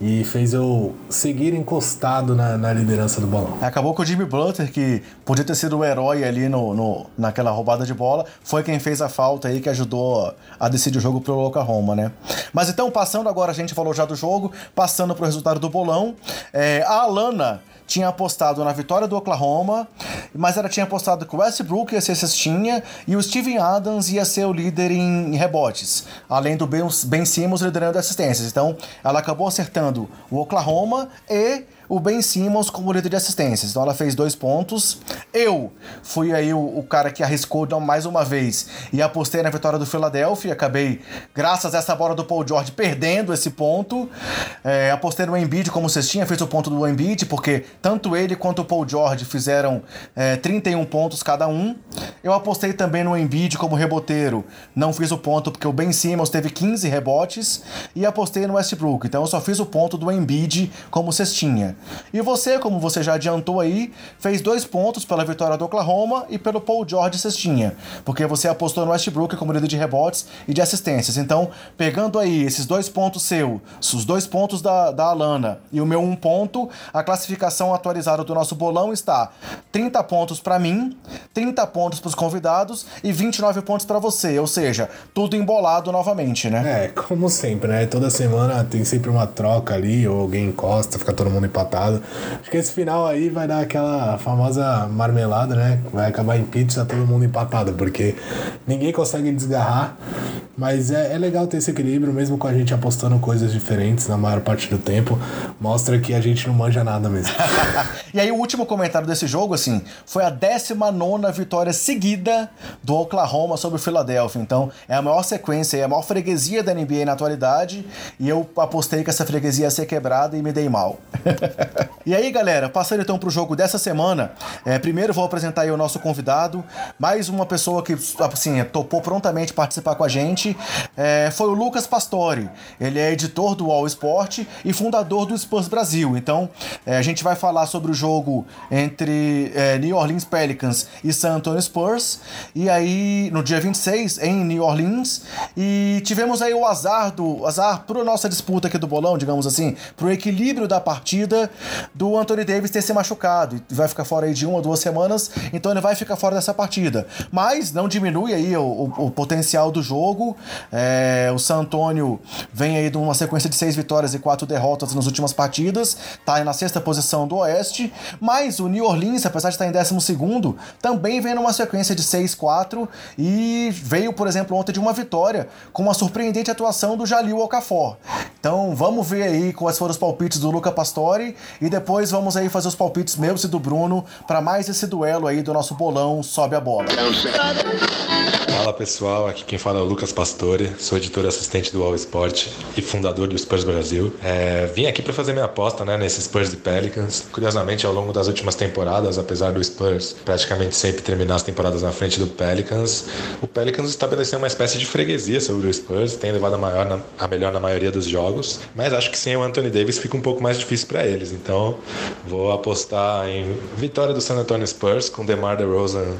B: e fez eu seguir encostado na, na liderança do bolão.
A: Acabou com o Jimmy Butler, que podia ter sido o herói ali no, no, naquela roubada de bola, foi quem fez a falta aí que ajudou a decidir o jogo pro Oklahoma, né? Mas então, passando agora, a gente falou já do jogo, passando pro resultado do bolão, é, a Alana tinha apostado na vitória do Oklahoma, mas ela tinha apostado que o Westbrook ia ser cestinha e o Steven Adams ia ser o líder em rebotes, além do Ben Simmons liderando assistências. Então, ela acabou acertando o Oklahoma e o Ben Simmons como líder de assistências. Então ela fez dois pontos. Eu fui aí o, o cara que arriscou mais uma vez e apostei na vitória do Philadelphia. Acabei, graças a essa bola do Paul George, perdendo esse ponto. É, apostei no Embiid como cestinha, fez o ponto do Embiid, porque tanto ele quanto o Paul George fizeram é, 31 pontos cada um. Eu apostei também no Embiid como reboteiro. Não fiz o ponto porque o Ben Simmons teve 15 rebotes. E apostei no Westbrook. Então eu só fiz o ponto do Embiid como cestinha. E você, como você já adiantou aí, fez dois pontos pela vitória do Oklahoma e pelo Paul George cestinha, porque você apostou no Westbrook como líder de rebotes e de assistências. Então, pegando aí esses dois pontos seu, os dois pontos da, da Alana e o meu um ponto, a classificação atualizada do nosso bolão está 30 pontos para mim, 30 pontos para os convidados e 29 pontos para você, ou seja, tudo embolado novamente, né?
B: É, como sempre, né? Toda semana tem sempre uma troca ali, ou alguém encosta, fica todo mundo empatado empatado. Acho que esse final aí vai dar aquela famosa marmelada, né? Vai acabar em pizza, todo mundo empatado, porque ninguém consegue desgarrar. Mas é, é legal ter esse equilíbrio, mesmo com a gente apostando coisas diferentes na maior parte do tempo. Mostra que a gente não manja nada mesmo.
A: e aí, o último comentário desse jogo, assim, foi a 19 vitória seguida do Oklahoma sobre o Philadelphia. Então, é a maior sequência, é a maior freguesia da NBA na atualidade. E eu apostei que essa freguesia ia ser quebrada e me dei mal. e aí, galera, passando então pro jogo dessa semana, é, primeiro vou apresentar aí o nosso convidado, mais uma pessoa que, assim, topou prontamente participar com a gente. é, foi o Lucas Pastore. Ele é editor do All Sport e fundador do Spurs Brasil. Então, é, a gente vai falar sobre o jogo entre é, New Orleans Pelicans e San Antonio Spurs. E aí, no dia 26, em New Orleans. E tivemos aí o azar do azar para nossa disputa aqui do bolão, digamos assim, pro equilíbrio da partida do Anthony Davis ter se machucado e vai ficar fora aí de uma ou duas semanas, então ele vai ficar fora dessa partida. Mas não diminui aí o, o, o potencial do jogo. É, o San Antonio vem aí de uma sequência de seis vitórias e quatro derrotas nas últimas partidas, tá na sexta posição do Oeste, mas o New Orleans, apesar de estar em décimo segundo, também vem numa sequência de 6-4 e veio, por exemplo, ontem de uma vitória com uma surpreendente atuação do Jalil Okafor. Então vamos ver aí quais foram os palpites do Luca Pastore e depois vamos aí fazer os palpites meus e do Bruno para mais esse duelo aí do nosso bolão Sobe a Bola.
C: Fala pessoal, aqui quem fala é o Lucas Pastore, sou editor assistente do All Sport e fundador do Spurs Brasil. É, vim aqui para fazer minha aposta né, nesse Spurs de Pelicans. Curiosamente, ao longo das últimas temporadas, apesar do Spurs praticamente sempre terminar as temporadas na frente do Pelicans, o Pelicans estabeleceu uma espécie de freguesia sobre o Spurs, tem levado a, maior na, a melhor na maioria dos jogos, mas acho que sem o Anthony Davis fica um pouco mais difícil para Então vou apostar em vitória do San Antonio Spurs com DeMar DeRozan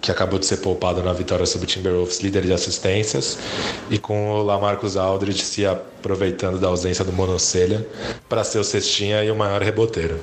C: que acabou de ser poupado na vitória sobre o Timberwolves, líder de assistências, e com o Lamarcus Aldridge se aproveitando da ausência do Monocelha para ser o cestinha e o maior reboteiro.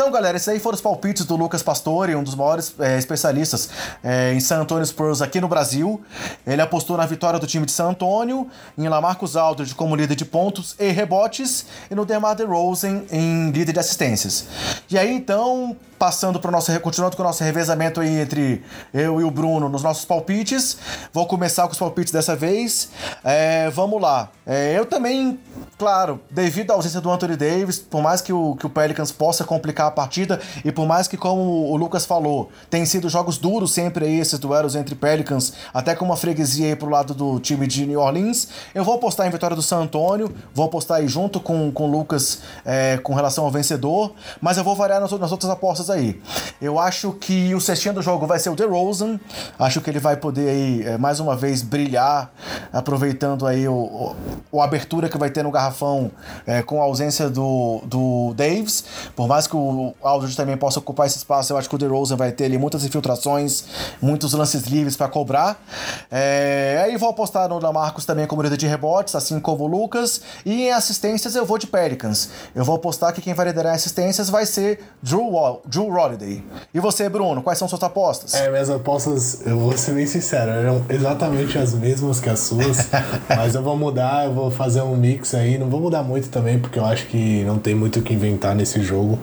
A: Então, galera, esses aí foram os palpites do Lucas Pastore, um dos maiores é, especialistas é, em San Antonio Spurs aqui no Brasil. Ele apostou na vitória do time de San Antonio, em Lamarcus Aldridge como líder de pontos e rebotes, e no DeMar DeRozan em líder de assistências. E aí, então, passando para o nosso continuando com o nosso revezamento aí entre eu e o Bruno nos nossos palpites. Vou começar com os palpites dessa vez. É, vamos lá. É, eu também, claro, devido à ausência do Anthony Davis, por mais que o, que o Pelicans possa complicar a partida e por mais que, como o Lucas falou, tem sido jogos duros sempre aí esses duelos entre Pelicans, até com uma freguesia aí pro lado do time de New Orleans, eu vou apostar em vitória do San Antonio, vou apostar aí junto com, com o Lucas é, com relação ao vencedor, mas eu vou variar nas, nas outras apostas aí. Eu acho que o cestinha do jogo vai ser o DeRozan. Acho que ele vai poder aí, é, mais uma vez, brilhar, aproveitando aí o, o, o abertura que vai ter no garrafão é, com a ausência do, do Davis. Por mais que o Aldridge também possa ocupar esse espaço, eu acho que o DeRozan vai ter ali muitas infiltrações, muitos lances livres para cobrar. É, aí vou apostar no Lamarcus também como líder de rebotes, assim como o Lucas. E em assistências eu vou de Pelicans. Eu vou apostar que quem vai liderar assistências vai ser Drew, Wall, Holiday. E você, Bruno, quais são suas apostas?
B: É, minhas apostas, eu vou ser bem sincero, eram exatamente as mesmas que as suas, mas eu vou mudar, eu vou fazer um mix aí, não vou mudar muito também, porque eu acho que não tem muito o que inventar nesse jogo.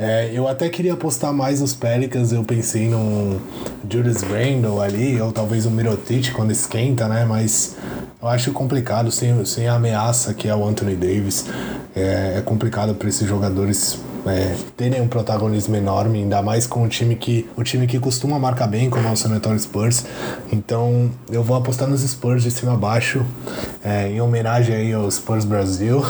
B: É, eu até queria apostar mais nos Pelicans, eu pensei num Julius Randle ali, ou talvez um Mirotic quando esquenta, né? Mas eu acho complicado, sem, sem a ameaça que é o Anthony Davis. É, é complicado para esses jogadores é, terem um protagonismo enorme, ainda mais com o time que o time que costuma marcar bem, como é o San Antonio Spurs. Então eu vou apostar nos Spurs de cima a baixo, é, em homenagem aí ao Spurs Brasil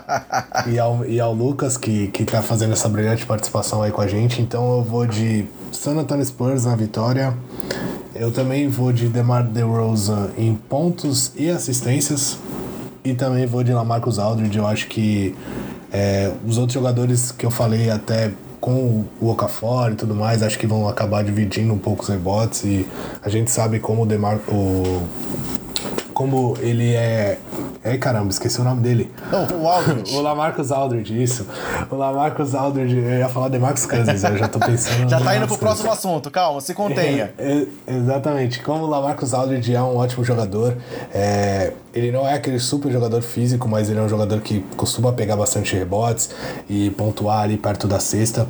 B: e, ao, e ao Lucas que, que tá fazendo essa brilhante participação aí com a gente. Então eu vou de San Antonio Spurs na vitória. Eu também vou de DeMar DeRozan em pontos e assistências. E também vou de Lamarcus Aldridge. Eu acho que é, os outros jogadores que eu falei até com o Okafor e tudo mais, acho que vão acabar dividindo um pouco os rebotes e a gente sabe como o Demar o como ele é é, caramba, esqueci o nome dele.
A: Não, o Aldridge.
B: o Lamarcus Aldridge, isso. O Lamarcus Aldridge, eu ia falar de Max Cousins, eu já tô pensando.
A: já tá indo pro próximo assunto, calma, se contenha.
B: É, é, exatamente. Como o Lamarcus Aldridge é um ótimo jogador, é, ele não é aquele super jogador físico, mas ele é um jogador que costuma pegar bastante rebotes e pontuar ali perto da cesta.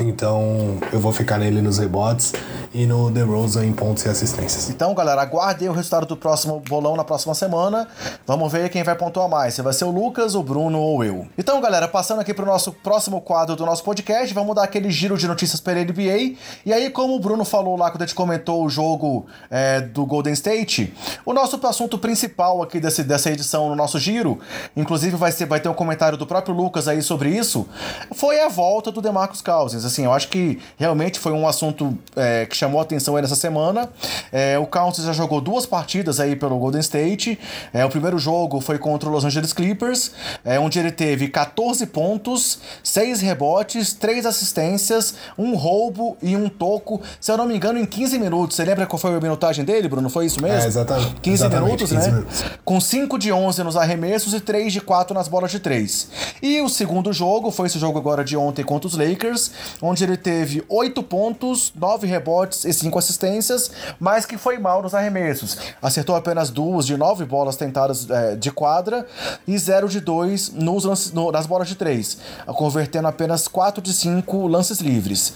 B: Então eu vou ficar nele nos rebotes e no DeRozan em pontos e assistências.
A: Então, galera, aguardem o resultado do próximo bolão na próxima semana. Vamos ver quem vai pontuar mais. Se vai ser o Lucas, o Bruno ou eu. Então, galera, passando aqui pro nosso próximo quadro do nosso podcast, vamos dar aquele giro de notícias pela NBA. E aí, como o Bruno falou lá quando a gente comentou o jogo é, do Golden State, o nosso assunto principal aqui desse, dessa edição no nosso giro, inclusive vai, ser, vai ter um comentário do próprio Lucas aí sobre isso, foi a volta do DeMarcus Cousins. Assim, eu acho que realmente foi um assunto é, que chamou a atenção aí nessa semana. É, o Cousins já jogou duas partidas aí pelo Golden State. É, o primeiro jogo foi contra o Los Angeles Clippers, é, onde ele teve 14 pontos, 6 rebotes, 3 assistências, um roubo e um toco, se eu não me engano, em 15 minutos. Você lembra qual foi a minutagem dele, Bruno? Foi isso mesmo? É,
B: exatamente.
A: 15
B: exatamente,
A: minutos, 15 né? Minutos. Com 5 de 11 nos arremessos e 3 de 4 nas bolas de 3. E o segundo jogo foi esse jogo agora de ontem contra os Lakers, onde ele teve 8 pontos, 9 rebotes e 5 assistências, mas que foi mal nos arremessos. Acertou apenas duas de 9 bolas tentadas é, de quadra e 0 de 2 nos, no, nas bolas de 3, convertendo apenas 4 de 5 lances livres.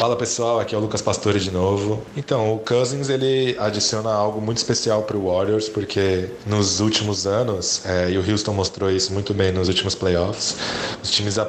C: Fala pessoal, aqui é o Lucas Pastore de novo. Então, o Cousins ele adiciona algo muito especial para o Warriors, porque nos últimos anos, é, e o Houston mostrou isso muito bem nos últimos playoffs, os times é,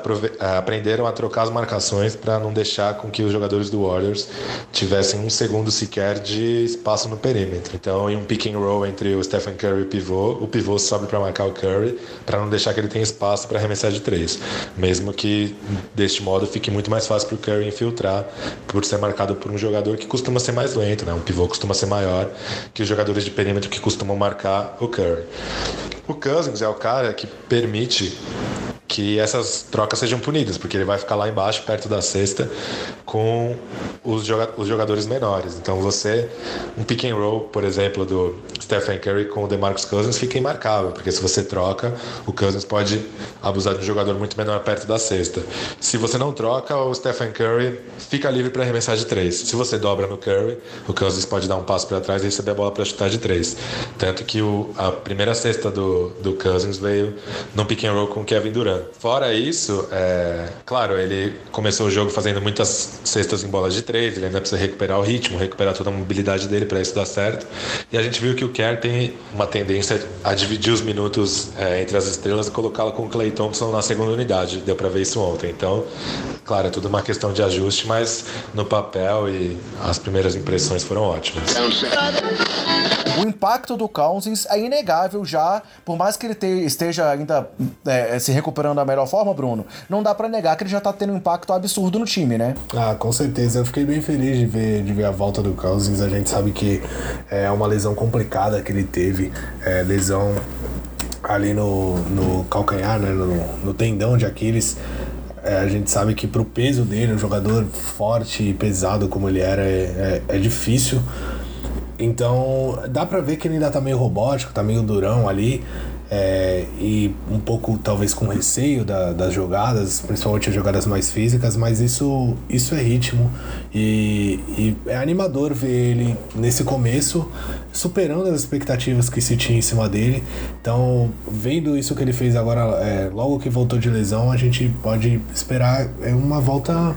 C: aprenderam a trocar as marcações para não deixar com que os jogadores do Warriors tivessem um segundo sequer de espaço no perímetro. Então, em um pick and roll entre o Stephen Curry e o pivô, o pivô sobe para marcar o Curry para não deixar que ele tenha espaço para arremessar de três, mesmo que deste modo fique muito mais fácil para o Curry infiltrar por ser marcado por um jogador que costuma ser mais lento, né? Um pivô costuma ser maior que os jogadores de perímetro que costumam marcar o Curry. O Cousins é o cara que permite que essas trocas sejam punidas, porque ele vai ficar lá embaixo, perto da cesta, com os, jogadores menores. Então você, um pick and roll, por exemplo, do Stephen Curry com o DeMarcus Cousins fica imarcável, porque se você troca, o Cousins pode abusar de um jogador muito menor perto da cesta. Se você não troca, o Stephen Curry fica livre para arremessar de três. Se você dobra no Curry, o Cousins pode dar um passo para trás e receber a bola para chutar de três. Tanto que o, a primeira cesta do, do Cousins veio num pick and roll com o Kevin Durant. Fora isso, é, claro, ele começou o jogo fazendo muitas cestas em bolas de três, ele ainda precisa recuperar o ritmo, recuperar toda a mobilidade dele para isso dar certo. E a gente viu que o Kerr tem uma tendência a dividir os minutos é, entre as estrelas e colocá-lo com o Clay Thompson na segunda unidade. Deu para ver isso ontem. Então, claro, é tudo uma questão de ajuste, mas no papel e as primeiras impressões foram ótimas.
A: O impacto do Cousins é inegável já, por mais que ele te, esteja ainda é, se recuperando da melhor forma, Bruno, não dá para negar que ele já tá tendo um impacto absurdo no time, né?
B: Ah, com certeza. Eu fiquei bem feliz de ver, de ver a volta do Cousins. A gente sabe que é uma lesão complicada que ele teve, é, lesão ali no, no calcanhar, né, no, no tendão de Aquiles. É, a gente sabe que pro peso dele, um jogador forte e pesado como ele era, é, é, é difícil. Então, dá pra ver que ele ainda tá meio robótico, tá meio durão ali. É, e um pouco talvez com receio da, das jogadas, principalmente as jogadas mais físicas, mas isso, isso é ritmo e, e, é animador ver ele nesse começo superando as expectativas que se tinha em cima dele. Então, vendo isso que ele fez agora, é, logo que voltou de lesão, a gente pode esperar é uma volta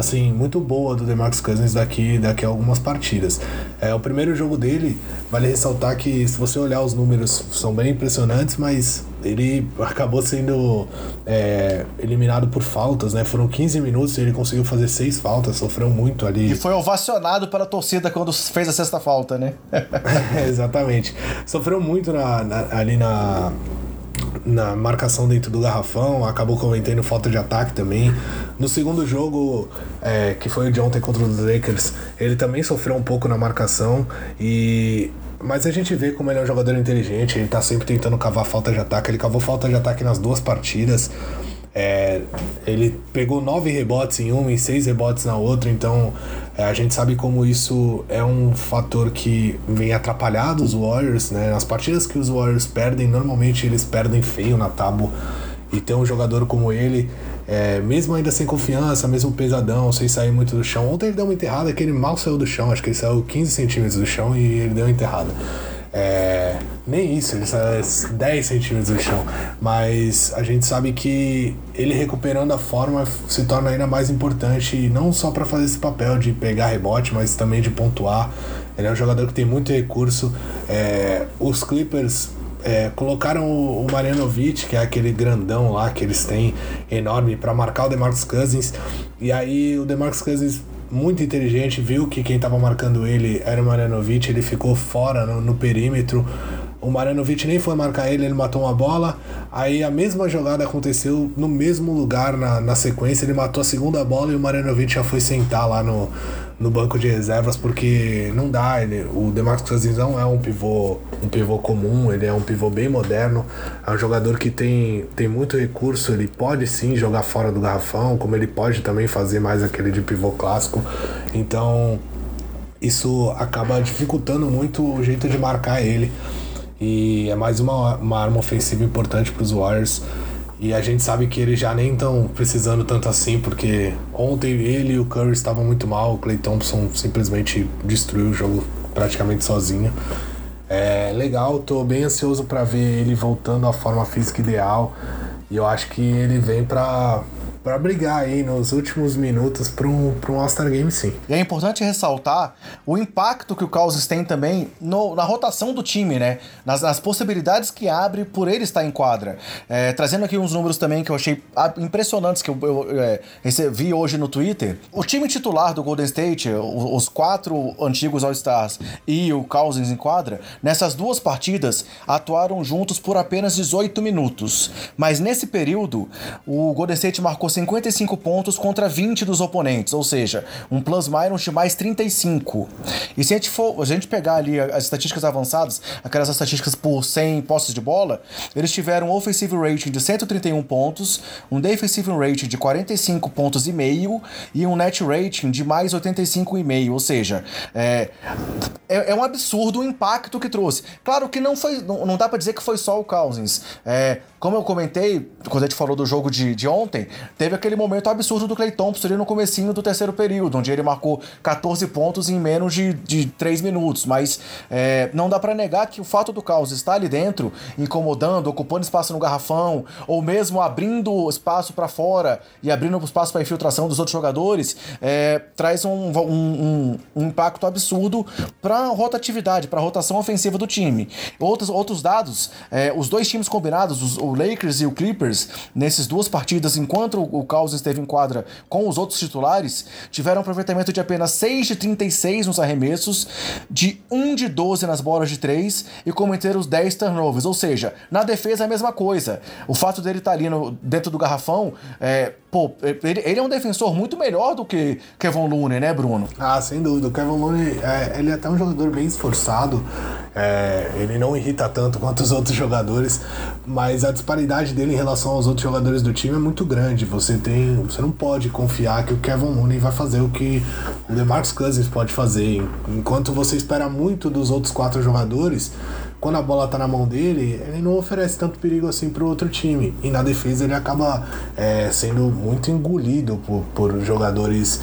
B: assim, muito boa do DeMarcus Cousins daqui, daqui a algumas partidas. É, o primeiro jogo dele, vale ressaltar que se você olhar os números, são bem impressionantes, mas ele acabou sendo é, eliminado por faltas, né? Foram 15 minutos e ele conseguiu fazer seis faltas, sofreu muito ali.
A: E foi ovacionado pela torcida quando fez a sexta falta, né?
B: é, exatamente. Sofreu muito na, na, ali na na marcação dentro do garrafão, acabou cometendo falta de ataque também. No segundo jogo, é, que foi o de ontem contra os Lakers, ele também sofreu um pouco na marcação e mas a gente vê como ele é um jogador inteligente, ele tá sempre tentando cavar falta de ataque, ele cavou falta de ataque nas duas partidas. É, ele pegou nove rebotes em uma e seis rebotes na outra, então é, a gente sabe como isso é um fator que vem atrapalhado os Warriors, né? Nas partidas que os Warriors perdem, normalmente eles perdem feio na tábua. E ter um jogador como ele, é, mesmo ainda sem confiança, mesmo pesadão, sem sair muito do chão. Ontem ele deu uma enterrada que ele mal saiu do chão, acho que ele saiu 15 centímetros do chão e ele deu uma enterrada. É, nem isso, ele sai 10 centímetros do chão. Mas a gente sabe que ele recuperando a forma se torna ainda mais importante, não só para fazer esse papel de pegar rebote, mas também de pontuar. Ele é um jogador que tem muito recurso. É, os Clippers é, colocaram o, o Marianovic, que é aquele grandão lá que eles têm, enorme, para marcar o DeMarcus Cousins. E aí o DeMarcus Cousins muito inteligente, viu que quem estava marcando ele era o Marianovic, ele ficou fora no, no perímetro o Maranovic nem foi marcar ele, ele matou uma bola. Aí a mesma jogada aconteceu no mesmo lugar na, na sequência. Ele matou a segunda bola e o Maranovic já foi sentar lá no, no banco de reservas porque não dá. Ele, o Demarcus Cousins não é um pivô, um pivô comum, ele é um pivô bem moderno. É um jogador que tem, tem muito recurso. Ele pode sim jogar fora do garrafão, como ele pode também fazer mais aquele de pivô clássico. Então isso acaba dificultando muito o jeito de marcar ele. E é mais uma, uma arma ofensiva importante para os Warriors. E a gente sabe que eles já nem estão precisando tanto assim, porque ontem ele e o Curry estavam muito mal. O Clay Thompson simplesmente destruiu o jogo praticamente sozinho. É legal, tô bem ansioso para ver ele voltando à forma física ideal. E eu acho que ele vem para para brigar aí nos últimos minutos para um, um All-Star Game, sim.
A: E é importante ressaltar o impacto que o Cousins tem também no, na rotação do time, né? Nas, nas, possibilidades que abre por ele estar em quadra. É, trazendo aqui uns números também que eu achei impressionantes que eu, eu é, vi hoje no Twitter. O time titular do Golden State, os quatro antigos All-Stars e o Cousins em quadra, nessas duas partidas atuaram juntos por apenas 18 minutos. Mas nesse período, o Golden State marcou 55 pontos contra 20 dos oponentes, ou seja, um plus-minus de mais 35. E se a gente for a gente pegar ali as estatísticas avançadas, aquelas estatísticas por 100 posses de bola, eles tiveram um offensive rating de 131 pontos, um defensive rating de 45 pontos e meio e um net rating de mais 85,5, ou seja, é, é, é, um absurdo o impacto que trouxe. Claro que não foi, não, não dá para dizer que foi só o Cousins. É, como eu comentei, quando a gente falou do jogo de, de ontem, teve aquele momento absurdo do Clay Thompson ali no comecinho do terceiro período, onde ele marcou 14 pontos em menos de, de 3 minutos. Mas é, não dá para negar que o fato do caos estar ali dentro, incomodando, ocupando espaço no garrafão, ou mesmo abrindo espaço para fora e abrindo espaço para infiltração dos outros jogadores, é, traz um, um, um, impacto absurdo para rotatividade, para rotação ofensiva do time. Outros, outros dados, é, os dois times combinados, os, o Lakers e o Clippers, nessas duas partidas, enquanto o Cousins esteve em quadra com os outros titulares, tiveram um aproveitamento de apenas 6 de 36 nos arremessos, de 1 de 12 nas bolas de 3 e cometeram os 10 turnovers. Ou seja, na defesa é a mesma coisa. O fato dele estar tá ali no, dentro do garrafão, é, pô, ele, ele, é um defensor muito melhor do que Kevin Looney, né, Bruno?
B: Ah, sem dúvida. O Kevin Looney, é, ele é até um jogador bem esforçado. É, ele não irrita tanto quanto os outros jogadores, mas a disparidade dele em relação aos outros jogadores do time é muito grande. Você tem, você não pode confiar que o Kevin Looney vai fazer o que o DeMarcus Cousins pode fazer. Enquanto você espera muito dos outros quatro jogadores, quando a bola tá na mão dele, ele não oferece tanto perigo assim pro outro time. E na defesa ele acaba é, sendo muito engolido por, por jogadores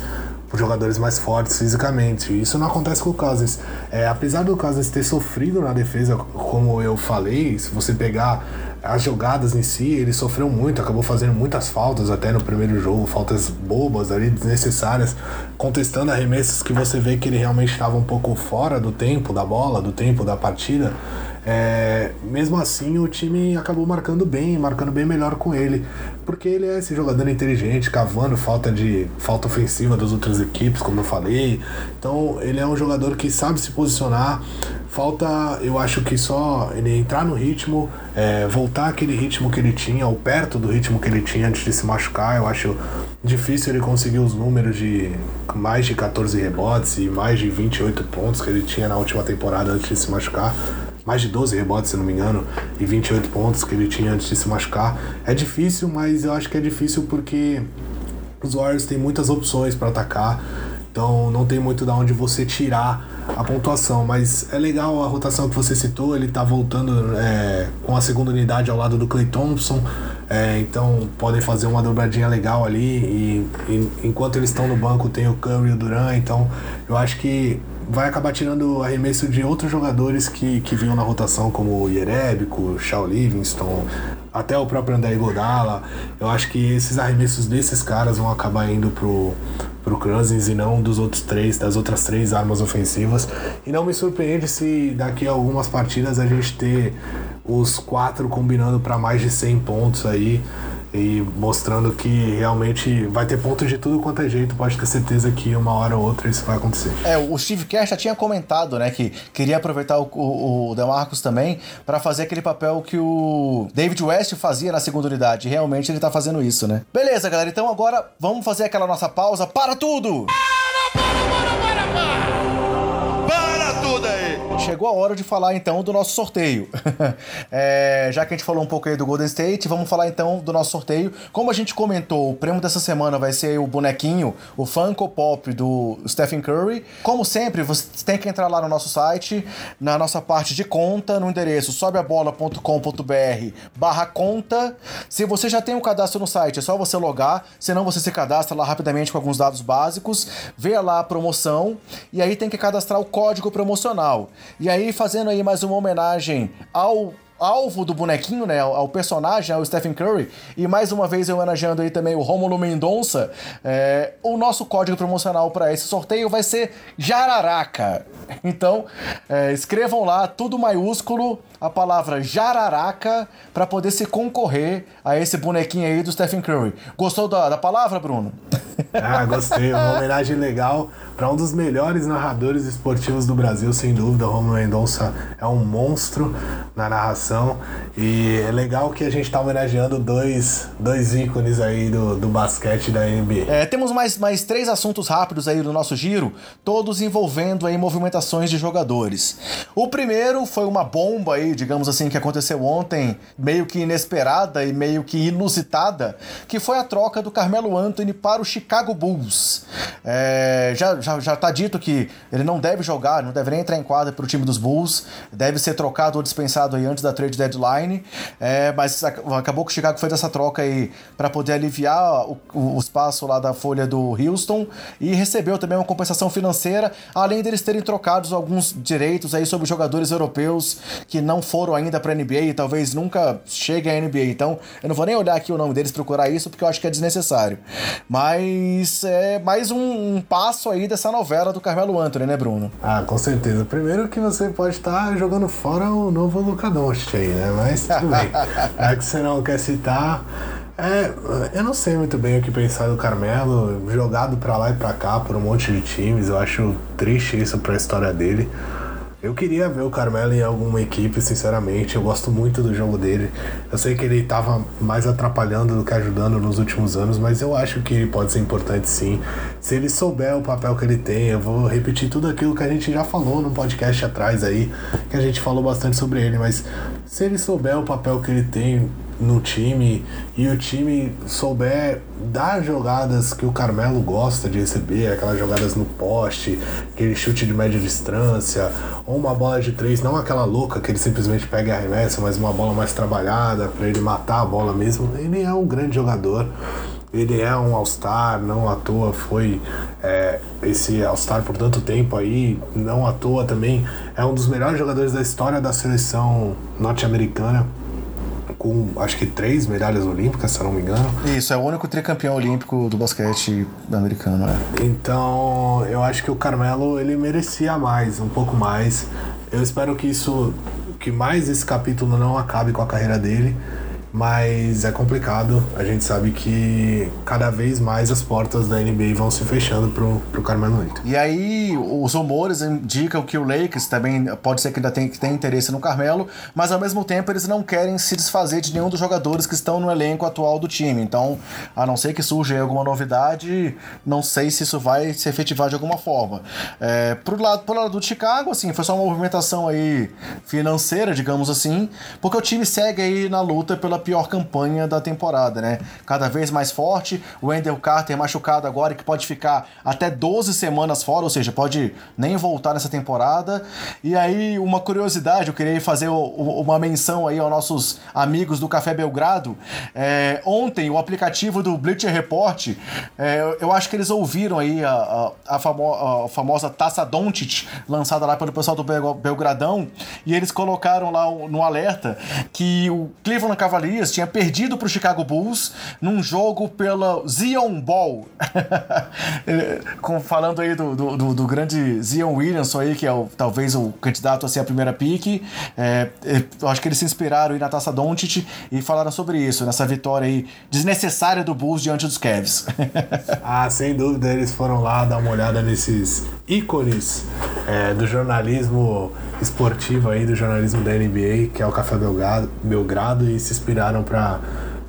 B: por jogadores mais fortes fisicamente. Isso não acontece com o Cousins. É, apesar do Cousins ter sofrido na defesa, como eu falei, se você pegar as jogadas em si, ele sofreu muito, acabou fazendo muitas faltas até no primeiro jogo, faltas bobas ali, desnecessárias, contestando arremessos que você vê que ele realmente estava um pouco fora do tempo da bola, do tempo da partida. É, mesmo assim, o time acabou marcando bem, marcando bem melhor com ele, porque ele é esse jogador inteligente, cavando falta de falta ofensiva das outras equipes, como eu falei. Então, ele é um jogador que sabe se posicionar. Falta, eu acho que só ele entrar no ritmo, é, voltar aquele ritmo que ele tinha, ou perto do ritmo que ele tinha antes de se machucar. Eu acho difícil ele conseguir os números de mais de 14 rebotes e mais de 28 pontos que ele tinha na última temporada antes de se machucar mais de 12 rebotes, se não me engano, e 28 pontos que ele tinha antes de se machucar. É difícil, mas eu acho que é difícil porque os Warriors têm muitas opções para atacar, então não tem muito da onde você tirar a pontuação, mas é legal a rotação que você citou, ele tá voltando é, com a segunda unidade ao lado do Clay Thompson, é, então podem fazer uma dobradinha legal ali e, e enquanto eles estão no banco tem o Curry e o Duran, então eu acho que vai acabar tirando arremesso de outros jogadores que, que vinham na rotação, como o Yerebico, o Shaw Livingston, até o próprio André Godala. Eu acho que esses arremessos desses caras vão acabar indo pro, pro Cousins e não dos outros três, das outras três armas ofensivas. E não me surpreende se daqui a algumas partidas a gente ter os quatro combinando para mais de 100 pontos aí. E mostrando que realmente vai ter pontos de tudo quanto é jeito, pode ter certeza que uma hora ou outra isso vai acontecer.
A: É, o Steve Kerr já tinha comentado, né, que queria aproveitar o, o, o DeMarcus também para fazer aquele papel que o David West fazia na segunda unidade. Realmente ele tá fazendo isso, né? Beleza, galera, então agora vamos fazer aquela nossa pausa. Para tudo! Para, Chegou a hora de falar então do nosso sorteio. é, já que a gente falou um pouco aí do Golden State, vamos falar então do nosso sorteio. Como a gente comentou, o prêmio dessa semana vai ser o bonequinho, o Funko Pop do Stephen Curry. Como sempre, você tem que entrar lá no nosso site, na nossa parte de conta, no endereço sobeabola.com.br barra conta. Se você já tem um cadastro no site, é só você logar, senão você se cadastra lá rapidamente com alguns dados básicos, vê lá a promoção e aí tem que cadastrar o código promocional. E aí, fazendo aí mais uma homenagem ao alvo do bonequinho, né, ao personagem, ao Stephen Curry, e mais uma vez homenageando aí também o Romulo Mendonça, é, o nosso código promocional para esse sorteio vai ser Jararaca. Então, é, escrevam lá, tudo maiúsculo, a palavra Jararaca, para poder se concorrer a esse bonequinho aí do Stephen Curry. Gostou da, da palavra, Bruno?
B: Ah, gostei. Uma homenagem legal para um dos melhores narradores esportivos do Brasil, sem dúvida. O Romulo Mendonça é um monstro na narração. E é legal que a gente está homenageando dois, dois ícones aí do, do basquete da NBA.
A: É, temos mais, mais três assuntos rápidos aí no nosso giro, todos envolvendo aí movimentações de jogadores. O primeiro foi uma bomba aí, digamos assim, que aconteceu ontem, meio que inesperada e meio que inusitada, que foi a troca do Carmelo Anthony para o Chicago Bulls. É, já, já, já tá dito que ele não deve jogar, não deve nem entrar em quadra para o time dos Bulls, deve ser trocado ou dispensado aí antes da trade deadline, é, mas acabou que o Chicago fez essa troca aí para poder aliviar o, o, espaço lá da folha do Houston e recebeu também uma compensação financeira, além deles terem trocado alguns direitos aí sobre jogadores europeus que não foram ainda para NBA e talvez nunca cheguem à NBA. Então, eu não vou nem olhar aqui o nome deles procurar isso porque eu acho que é desnecessário. Mas é mais um, um passo aí novela do Carmelo Anthony, né, Bruno?
B: Ah, com certeza. Primeiro que você pode estar jogando fora o novo Doncic aí, né? Mas tudo bem. é que você não quer citar. É, eu não sei muito bem o que pensar do Carmelo, jogado para lá e para cá por um monte de times. Eu acho triste isso para a história dele. Eu queria ver o Carmelo em alguma equipe, sinceramente. Eu gosto muito do jogo dele. Eu sei que ele estava mais atrapalhando do que ajudando nos últimos anos, mas eu acho que ele pode ser importante sim. Se ele souber o papel que ele tem, eu vou repetir tudo aquilo que a gente já falou no podcast atrás aí, que a gente falou bastante sobre ele, mas se ele souber o papel que ele tem no time e o time souber dar jogadas que o Carmelo gosta de receber, aquelas jogadas no poste, aquele chute de média distância, ou uma bola de três, não aquela louca que ele simplesmente pega e arremessa, mas uma bola mais trabalhada para ele matar a bola mesmo. Ele é um grande jogador. Ele é um All-Star, não à toa foi é, esse All-Star por tanto tempo aí, não à toa também é um dos melhores jogadores da história da seleção norte-americana com acho que três medalhas olímpicas, se eu não me engano.
A: Isso, é o único tricampeão olímpico do basquete americano, é.
B: Então, eu acho que o Carmelo ele merecia mais, um pouco mais. Eu espero que isso, que mais esse capítulo não acabe com a carreira dele mas é complicado. A gente sabe que cada vez mais as portas da NBA vão se fechando pro, pro Carmelo Anthony.
A: E aí, os rumores indicam que o Lakers também pode ser que ainda tenha, que tenha interesse no Carmelo, mas ao mesmo tempo eles não querem se desfazer de nenhum dos jogadores que estão no elenco atual do time. Então, a não ser que surja alguma novidade, não sei se isso vai se efetivar de alguma forma. É, pro, lado, pro lado do Chicago, assim, foi só uma movimentação aí financeira, digamos assim, porque o time segue aí na luta pela pior campanha da temporada, né? Cada vez mais forte, o Wendell Carter machucado agora, que pode ficar até 12 semanas fora, ou seja, pode nem voltar nessa temporada. E aí, uma curiosidade, eu queria fazer uma menção aí aos nossos amigos do Café Belgrado. É, ontem, o aplicativo do Bleacher Report, é, eu acho que eles ouviram aí a, a, a, famo a famosa Taça Doncic, lançada lá pelo pessoal do Belgradão, e eles colocaram lá no alerta que o Cleveland Cavaliers Tinha perdido para o Chicago Bulls num jogo pela Zion Ball. Com, falando aí do, do, do, grande Zion Williamson aí, que é o, talvez o candidato a ser a primeira pique. É, é, eu acho que eles se inspiraram aí na Taça Doncic e falaram sobre isso, nessa vitória aí desnecessária do Bulls diante dos Cavs.
B: ah, sem dúvida, eles foram lá dar uma olhada nesses ícones é, do jornalismo esportivo aí, do jornalismo da NBA, que é o Café Belgrado, Belgrado e se inspiraram para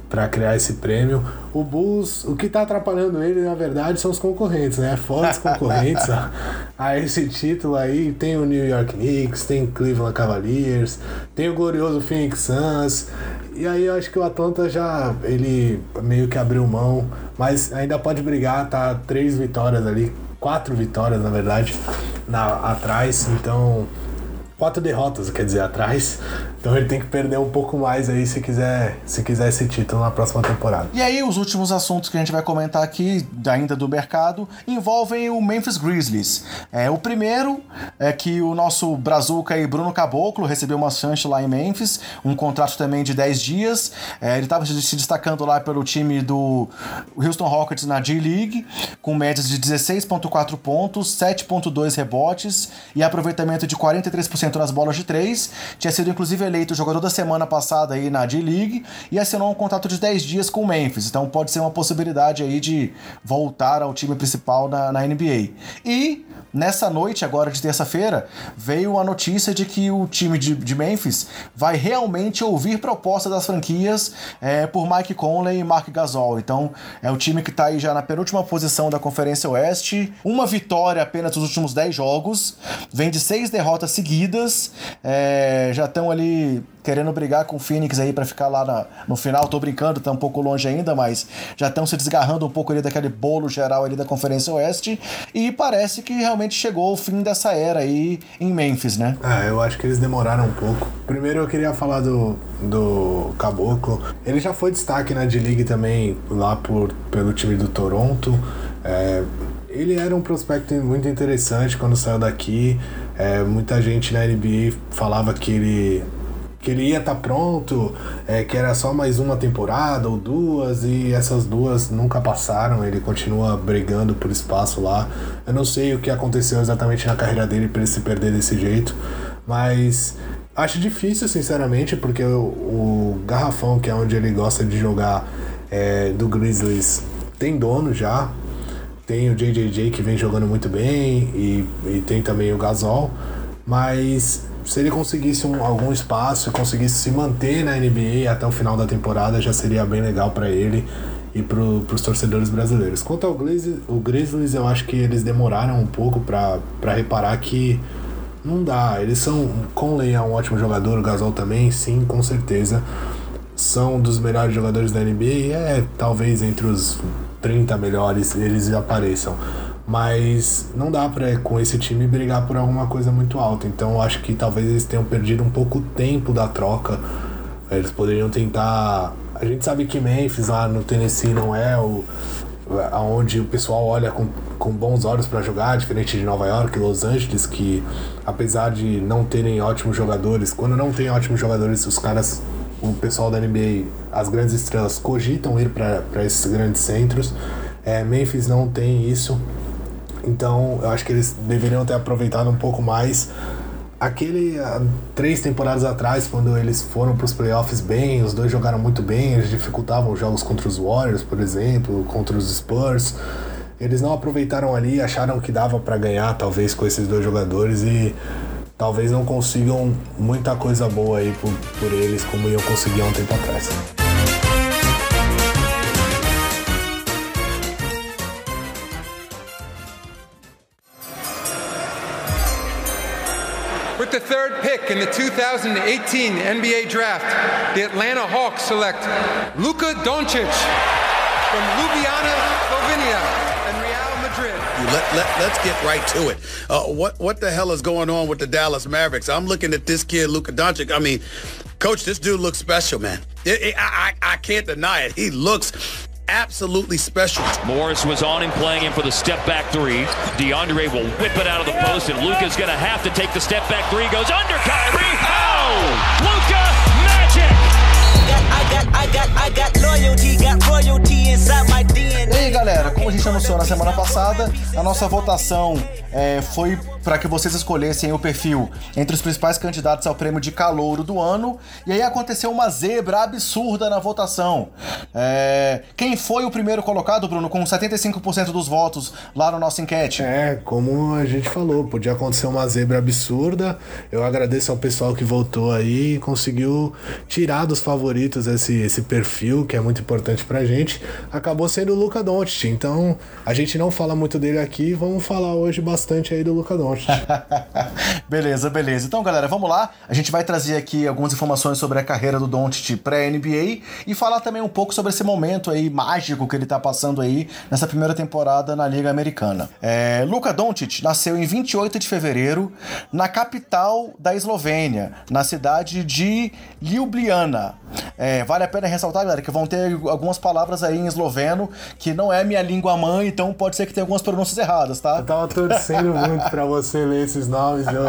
B: para criar esse prêmio. O Bulls, o que está atrapalhando ele, na verdade, são os concorrentes, né? Fora os concorrentes a, a, esse título aí, tem o New York Knicks, tem o Cleveland Cavaliers, tem o glorioso Phoenix Suns. E aí eu acho que o Atlanta já, ele meio que abriu mão, mas ainda pode brigar, tá três vitórias ali, quatro vitórias, na verdade, na, atrás, então quatro derrotas, quer dizer, atrás. Então ele tem que perder um pouco mais aí se quiser, se quiser esse título na próxima temporada.
A: E aí, os últimos assuntos que a gente vai comentar aqui, ainda do mercado, envolvem o Memphis Grizzlies. É, o primeiro é que o nosso Brazuca e Bruno Caboclo recebeu uma chance lá em Memphis, um contrato também de 10 dias. É, ele estava se destacando lá pelo time do Houston Rockets na G-League, com médias de 16,4 pontos, 7,2 rebotes e aproveitamento de 43% nas bolas de 3. Tinha sido inclusive eleito jogador da semana passada aí na D-League e assinou um contrato de 10 dias com o Memphis. Então pode ser uma possibilidade aí de voltar ao time principal na, na NBA. E nessa noite, agora de terça-feira, veio a notícia de que o time de, de Memphis vai realmente ouvir proposta das franquias é, por Mike Conley e Mark Gasol. Então é o time que está aí já na penúltima posição da Conferência Oeste. Uma vitória apenas nos últimos 10 jogos. Vem de seis derrotas seguidas. É, já estão ali querendo brigar com o Phoenix aí para ficar lá na, no final. Tô brincando, tá um pouco longe ainda, mas já estão se desgarrando um pouco ali daquele bolo geral ali da Conferência Oeste. E parece que realmente chegou o fim dessa era aí em Memphis, né?
B: Ah, eu acho que eles demoraram um pouco. Primeiro eu queria falar do, do Caboclo. Ele já foi destaque na D-League também lá por, pelo time do Toronto. É, ele era um prospecto muito interessante quando saiu daqui. É, muita gente na NBA falava que ele que ele ia estar tá pronto, é, que era só mais uma temporada ou duas, e essas duas nunca passaram, ele continua brigando por espaço lá. Eu não sei o que aconteceu exatamente na carreira dele para ele se perder desse jeito, mas acho difícil, sinceramente, porque o, o Garrafão, que é onde ele gosta de jogar é, do Grizzlies, tem dono já. Tem o JJJ que vem jogando muito bem e, e tem também o Gasol, mas se ele conseguisse um, algum espaço e conseguisse se manter na NBA até o final da temporada, já seria bem legal para ele e para os torcedores brasileiros. Quanto ao Grizzlies, o Grizzlies, eu acho que eles demoraram um pouco para reparar que não dá. Eles são. Conley é um ótimo jogador, o Gasol também, sim, com certeza. São dos melhores jogadores da NBA, é talvez entre os 30 melhores eles apareçam. Mas não dá pra com esse time brigar por alguma coisa muito alta. Então eu acho que talvez eles tenham perdido um pouco o tempo da troca. Eles poderiam tentar. A gente sabe que Memphis lá no Tennessee não é o aonde o pessoal olha com, com bons olhos para jogar, diferente de Nova York Los Angeles, que apesar de não terem ótimos jogadores, quando não tem ótimos jogadores, os caras, o pessoal da NBA, as grandes estrelas cogitam ir para esses grandes centros. É, Memphis não tem isso. Então, eu acho que eles deveriam ter aproveitado um pouco mais aquele uh, três temporadas atrás, quando eles foram para os playoffs bem, os dois jogaram muito bem, eles dificultavam os jogos contra os Warriors, por exemplo, contra os Spurs. Eles não aproveitaram ali, acharam que dava para ganhar, talvez, com esses dois jogadores e talvez não consigam muita coisa boa aí por, por eles, como iam conseguir há um tempo atrás.
D: The third pick in the 2018 NBA draft, the Atlanta Hawks select Luka Doncic from Ljubljana, Slovenia, and Real Madrid.
E: Let, let, let's get right to it. Uh, what, what the hell is going on with the Dallas Mavericks? I'm looking at this kid, Luka Doncic. I mean, Coach, this dude looks special, man. It, it, I, I, I can't deny it. He looks absolutely special.
F: Morris was on him, playing him for the step back three. DeAndre will whip it out of the post, and Luca's going to have to take the step back three. Goes under Kyrie. Oh! Luca
G: Ei galera,
A: como a gente anunciou na semana passada, a nossa votação é, foi para que vocês escolhessem o perfil entre os principais candidatos ao prêmio de calouro do ano. E aí aconteceu uma zebra absurda na votação. É, quem foi o primeiro colocado, Bruno, com 75% dos votos lá na nossa enquete?
B: É, como a gente falou, podia acontecer uma zebra absurda. Eu agradeço ao pessoal que votou aí e conseguiu tirar dos favoritos esse, esse perfil que é muito importante pra gente. Acabou sendo o Luca Doncic. Então, a gente não fala muito dele aqui, vamos falar hoje bastante aí do Luca Doncic.
A: beleza, beleza. Então, galera, vamos lá. A gente vai trazer aqui algumas informações sobre a carreira do Doncic pré-NBA e falar também um pouco sobre esse momento aí mágico que ele tá passando aí nessa primeira temporada na Liga Americana. É, Luka Doncic nasceu em 28 de fevereiro na capital da Eslovênia, na cidade de Ljubljana. É, vale a pena ressaltar, galera, que vão ter algumas palavras aí em esloveno que não é minha língua mãe, então pode ser que tenha algumas pronúncias erradas, tá?
B: Eu tava torcendo muito pra você ler esses nomes. Eu,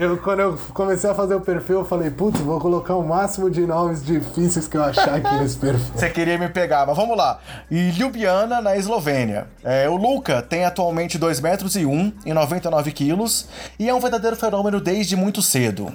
B: eu, quando eu comecei a fazer o perfil, eu falei, putz, vou colocar o máximo de nomes difíceis que eu achar aqui nesse perfil.
A: Você queria me pegar, mas vamos lá. E Ljubljana, na Eslovênia. É, o Luca tem atualmente 2 metros e 1 e 99 quilos e é um verdadeiro fenômeno desde muito cedo.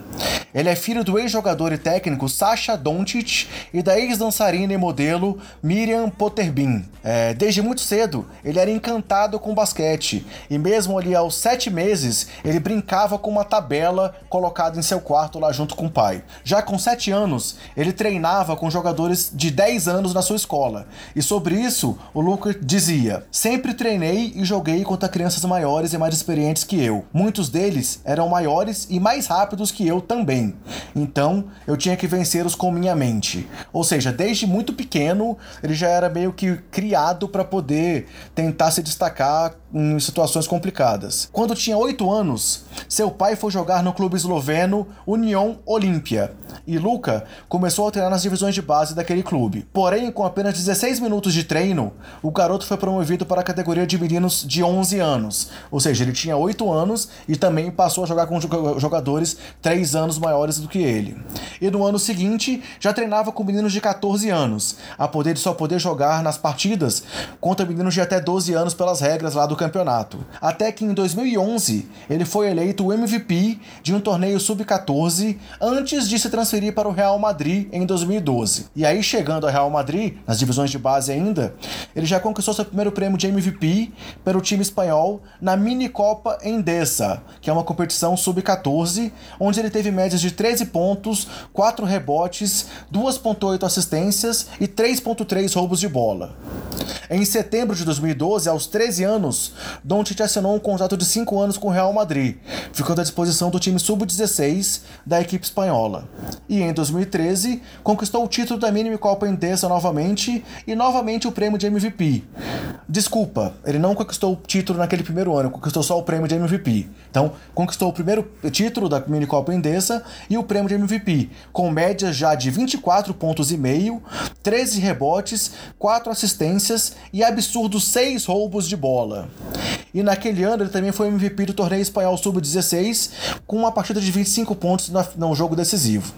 A: Ele é filho do ex-jogador e técnico Sasha Doncic e da ex-dançarina e modelo Miriam Potterbin. É, desde muito cedo, ele era encantado com basquete e mesmo ali aos 7 meses, ele brincava com uma tabela colocada em seu quarto lá junto com o pai. Já com 7 anos, ele treinava com jogadores de 10 anos na sua escola. E sobre isso, o Luca dizia: Sempre treinei e joguei contra crianças maiores e mais experientes que eu. Muitos deles eram maiores e mais rápidos que eu também. Então, eu tinha que vencê-los com minha mente. Ou seja, desde muito pequeno, ele já era meio que criado para poder tentar se destacar em situações complicadas. Quando tinha 8 anos, seu pai foi jogar no clube esloveno União Olímpia e Luca começou a treinar nas divisões de base daquele clube. Porém, com apenas 16 minutos de treino, o garoto foi promovido para a categoria de meninos de 11 anos. Ou seja, ele tinha 8 anos e também passou a jogar com jogadores 3 anos maiores do que ele. E no ano seguinte, já treinava com meninos de 14 anos, a poder de só poder jogar nas partidas contra meninos de até 12 anos pelas regras lá do campeonato. Até que em 2011, ele foi eleito o MVP de um torneio sub-14 antes de se transferir para o Real Madrid em 2012. E aí, chegando ao Real Madrid, nas divisões de base ainda, ele já conquistou seu primeiro prêmio de MVP pelo time espanhol na Mini Copa Endesa, que é uma competição sub-14, onde ele teve médias de 13 pontos, 4 rebotes, 2.8 assistências e 3.3 roubos de bola. Em setembro de 2012, aos 13 anos, Doncic assinou um contrato de 5 anos com o Real Madrid, ficando à disposição do time sub-16 da equipe espanhola. E em 2013, conquistou o título da Mini Copa Endesa novamente e novamente o prêmio de MVP. Desculpa, ele não conquistou o título naquele primeiro ano, conquistou só o prêmio de MVP. Então, conquistou o primeiro título da Mini Copa Endesa e o prêmio de MVP, com médias já de 24 pontos e meio, 13 rebotes, 4 assistências e absurdos 6 roubos de bola. E naquele ano ele também foi MVP do torneio espanhol sub-16 com uma partida de 25 pontos no jogo decisivo.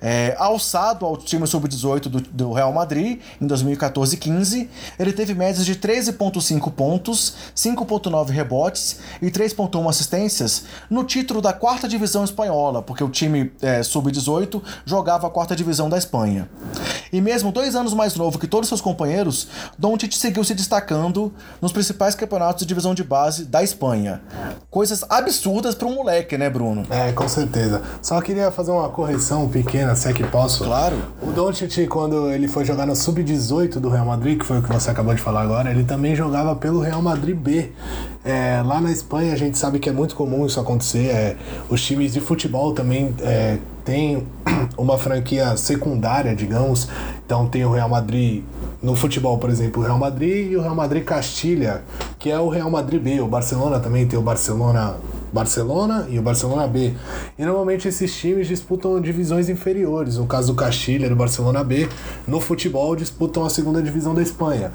A: É, alçado ao time sub-18 do, do, Real Madrid em 2014 15, ele teve médias de 13,5 pontos, 5,9 rebotes e 3,1 assistências no título da quarta divisão espanhola, porque o time é, sub-18 jogava a quarta divisão da Espanha. E mesmo dois anos mais novo que todos seus companheiros, Doncic seguiu se destacando nos principais campeonatos de divisão de base da Espanha. Coisas absurdas para um moleque, né, Bruno?
B: É, com certeza. Só queria fazer uma correção pequena, se é que posso.
A: Claro.
B: O Doncic, quando ele foi jogar no Sub-18 do Real Madrid, que foi o que você acabou de falar agora, ele também jogava pelo Real Madrid B. É, lá na Espanha a gente sabe que é muito comum isso acontecer. É, os times de futebol também é, têm uma franquia secundária, digamos. Então tem o Real Madrid no futebol, por exemplo, o Real Madrid e o Real Madrid Castilha, que é o Real Madrid B. O Barcelona também tem o Barcelona Barcelona e o Barcelona B. E normalmente esses times disputam divisões inferiores. No caso do Castilha, do Barcelona B, no futebol disputam a segunda divisão da Espanha.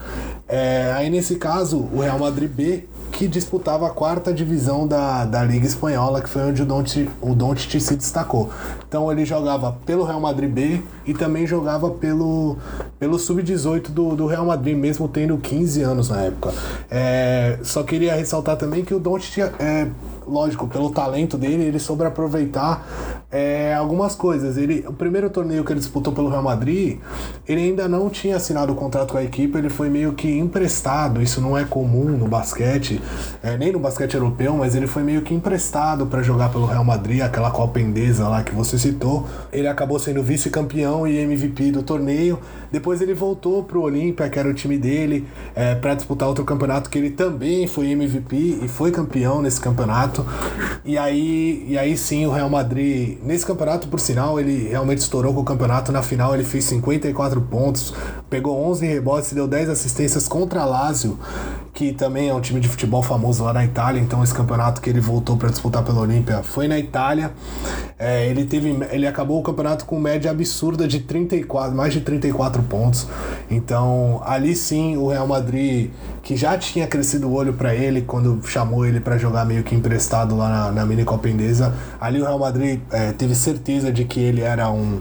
B: É, aí nesse caso, o Real Madrid B que disputava a quarta divisão da, da Liga Espanhola, que foi onde o Doncic, o se destacou. Então ele jogava pelo Real Madrid B e também jogava pelo, pelo Sub-18 do, do Real Madrid, mesmo tendo 15 anos na época. É, só queria ressaltar também que o Doncic é, lógico, pelo talento dele, ele soube aproveitar é, algumas coisas. Ele, o primeiro torneio que ele disputou pelo Real Madrid, ele ainda não tinha assinado o contrato com a equipe, ele foi meio que emprestado. Isso não é comum no basquete, é, nem no basquete europeu, mas ele foi meio que emprestado para jogar pelo Real Madrid, aquela Copa Endesa lá que você citou. Ele acabou sendo vice-campeão e MVP do torneio. Depois ele voltou pro Olímpia, que era o time dele, é, para disputar outro campeonato que ele também foi MVP e foi campeão nesse campeonato campeonato. E aí, e aí sim o Real Madrid, nesse campeonato, por sinal, ele realmente estourou com o campeonato. Na final ele fez 54 pontos, pegou 11 rebotes e deu 10 assistências contra Lazio, que também é um time de futebol famoso lá na Itália. Então esse campeonato que ele voltou para disputar pela Olímpia foi na Itália. É, ele teve, ele acabou o campeonato com média absurda de 34, mais de 34 pontos. Então ali sim o Real Madrid, que já tinha crescido o olho para ele quando chamou ele para jogar meio que emprestado emprestado lá na, na mini Copa. Ali o Real Madrid é, teve certeza de que ele era um,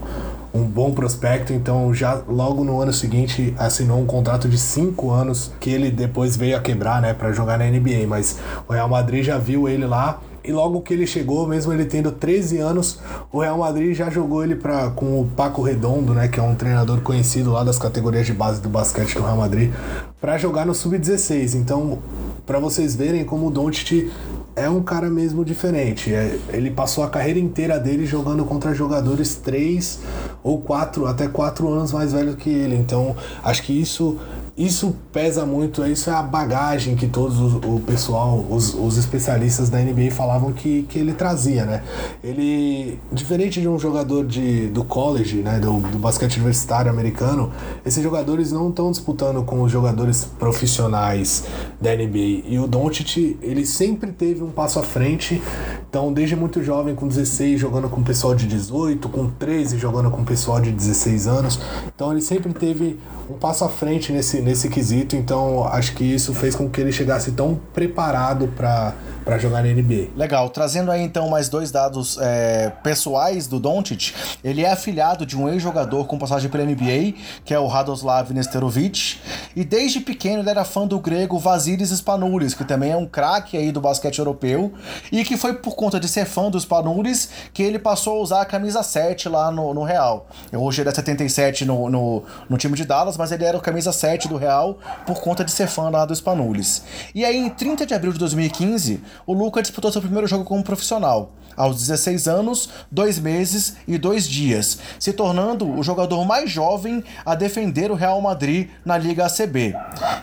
B: um bom prospecto, então já logo no ano seguinte assinou um contrato de cinco anos que ele depois veio a quebrar, né, para jogar na NBA. Mas o Real Madrid já viu ele lá e logo que ele chegou, mesmo ele tendo 13 anos, o Real Madrid já jogou ele pra, com o Paco Redondo, né, que é um treinador conhecido lá das categorias de base do basquete do Real Madrid, para jogar no sub-16. Então, para vocês verem como o Doncic é um cara mesmo diferente. É, ele passou a carreira inteira dele jogando contra jogadores três ou quatro, até quatro anos mais velhos que ele. Então, acho que isso isso pesa muito, isso é a bagagem que todos os, o pessoal, os, os especialistas da NBA falavam que, que ele trazia, né? Ele, diferente de um jogador de, do college, né, do, do basquete universitário americano, esses jogadores não estão disputando com os jogadores profissionais da NBA. E o Doncic, ele sempre teve um passo à frente, então desde muito jovem, com 16, jogando com pessoal de 18, com 13, jogando com pessoal de 16 anos, então ele sempre teve um passo à frente nesse, nesse quesito, então acho que isso fez com que ele chegasse tão preparado para jogar na NBA.
A: Legal, trazendo aí então mais dois dados é, pessoais do Doncic, ele é afilhado de um ex-jogador com passagem pela NBA, que é o Radoslav Nesterovic, e desde pequeno ele era fã do grego Vasilis Spanoulis, que também é um craque aí do basquete europeu, e que foi por conta de ser fã dos Spanoulis que ele passou a usar a camisa 7 lá no, no Real. Hoje ele é 77 no, no, no time de Dallas, mas ele era o camisa 7 do Real por conta de ser fã lá do Spanulis. E aí, em 30 de abril de 2015, o Luca disputou seu primeiro jogo como profissional aos 16 anos, 2 meses e 2 dias, se tornando o jogador mais jovem a defender o Real Madrid na Liga ACB.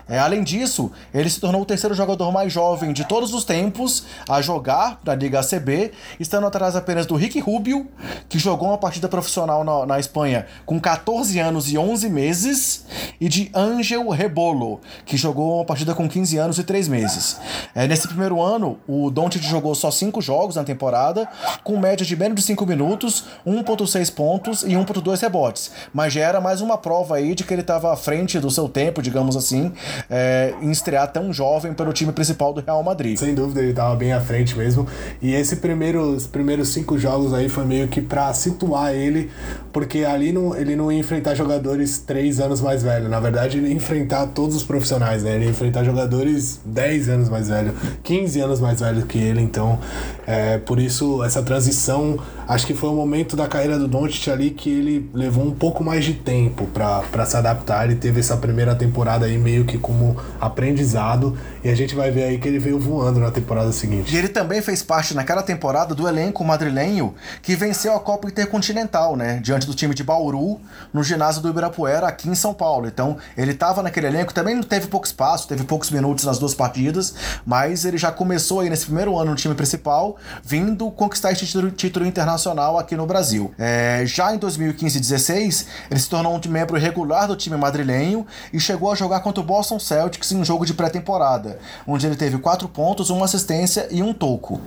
A: É, além disso, ele se tornou o terceiro jogador mais jovem de todos os tempos a jogar na Liga ACB, estando atrás apenas do Ricky Rubio, que jogou uma partida profissional na, na Espanha com 14 anos e 11 meses, e de Angel Rebolo, que jogou uma partida com 15 anos e 3 meses. É, nesse primeiro ano, o Doncic jogou só 5 jogos na temporada, com média de menos de 5 minutos, 1.6 pontos e 1.2 rebotes. Mas já era mais uma prova aí de que ele estava à frente do seu tempo, digamos assim, é, em estrear tão jovem pelo time principal do Real Madrid.
B: Sem dúvida, ele estava bem à frente mesmo. E esse primeiro, os primeiros cinco jogos aí foi meio que para situar ele, porque ali não, ele não ia enfrentar jogadores três anos mais velhos. Na verdade, ele ia enfrentar todos os profissionais, né? Ele ia enfrentar jogadores 10 anos mais velhos, 15 anos mais velhos que ele. Então, é, por isso essa transição, acho que foi o momento da carreira do Doncic ali que ele levou um pouco mais de tempo para se adaptar. Ele teve essa primeira temporada aí meio que como aprendizado e a gente vai ver aí que ele veio voando na temporada seguinte.
A: E ele também fez parte naquela temporada do elenco madrilenho que venceu a Copa Intercontinental, né, diante do time de Bauru no ginásio do Ibirapuera aqui em São Paulo. Então, ele estava naquele elenco, também teve pouco espaço, teve poucos minutos nas duas partidas, mas ele já começou aí nesse primeiro ano no time principal, vindo conquistar esse título, título internacional internacional aqui no Brasil. É, já em 2015 e 16, ele se tornou um membro regular do time madrilenho e chegou a jogar contra o Boston Celtics em um jogo de pré-temporada, onde ele teve 4 pontos, uma assistência e um toco.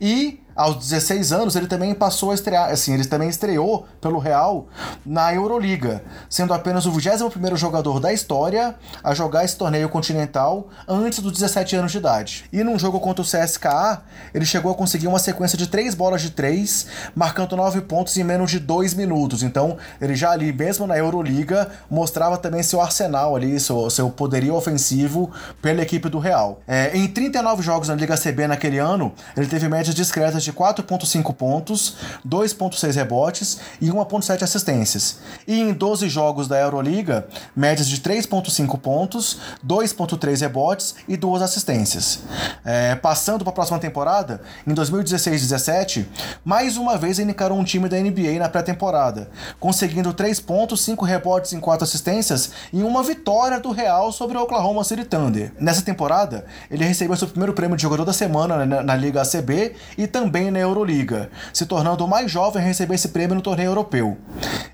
A: E aos 16 anos, ele também passou a estrear, assim, ele também estreou pelo Real na Euroliga, sendo apenas o 21º jogador da história a jogar esse torneio continental antes dos 17 anos de idade. E num jogo contra o CSKA, ele chegou a conseguir uma sequência de 3 bolas de 3, marcando 9 pontos em menos de 2 minutos. Então, ele já ali, mesmo na Euroliga, mostrava também seu arsenal ali, seu, seu poderio ofensivo pela equipe do Real. É, em 39 jogos na Liga CB naquele ano, ele teve médias discretas de 4,5 pontos, 2,6 rebotes e 1,7 assistências. E em 12 jogos da Euroliga, médias de 3,5 pontos, 2,3 rebotes e 2 assistências. É, passando para a próxima temporada, em 2016-17, mais uma vez ele encarou um time da NBA na pré-temporada, conseguindo 3 pontos, 5 rebotes e 4 assistências e uma vitória do Real sobre o Oklahoma City Thunder. Nessa temporada, ele recebeu seu primeiro prêmio de jogador da semana na, na Liga ACB e também também na Euroliga, se tornando o mais jovem a receber esse prêmio no torneio europeu.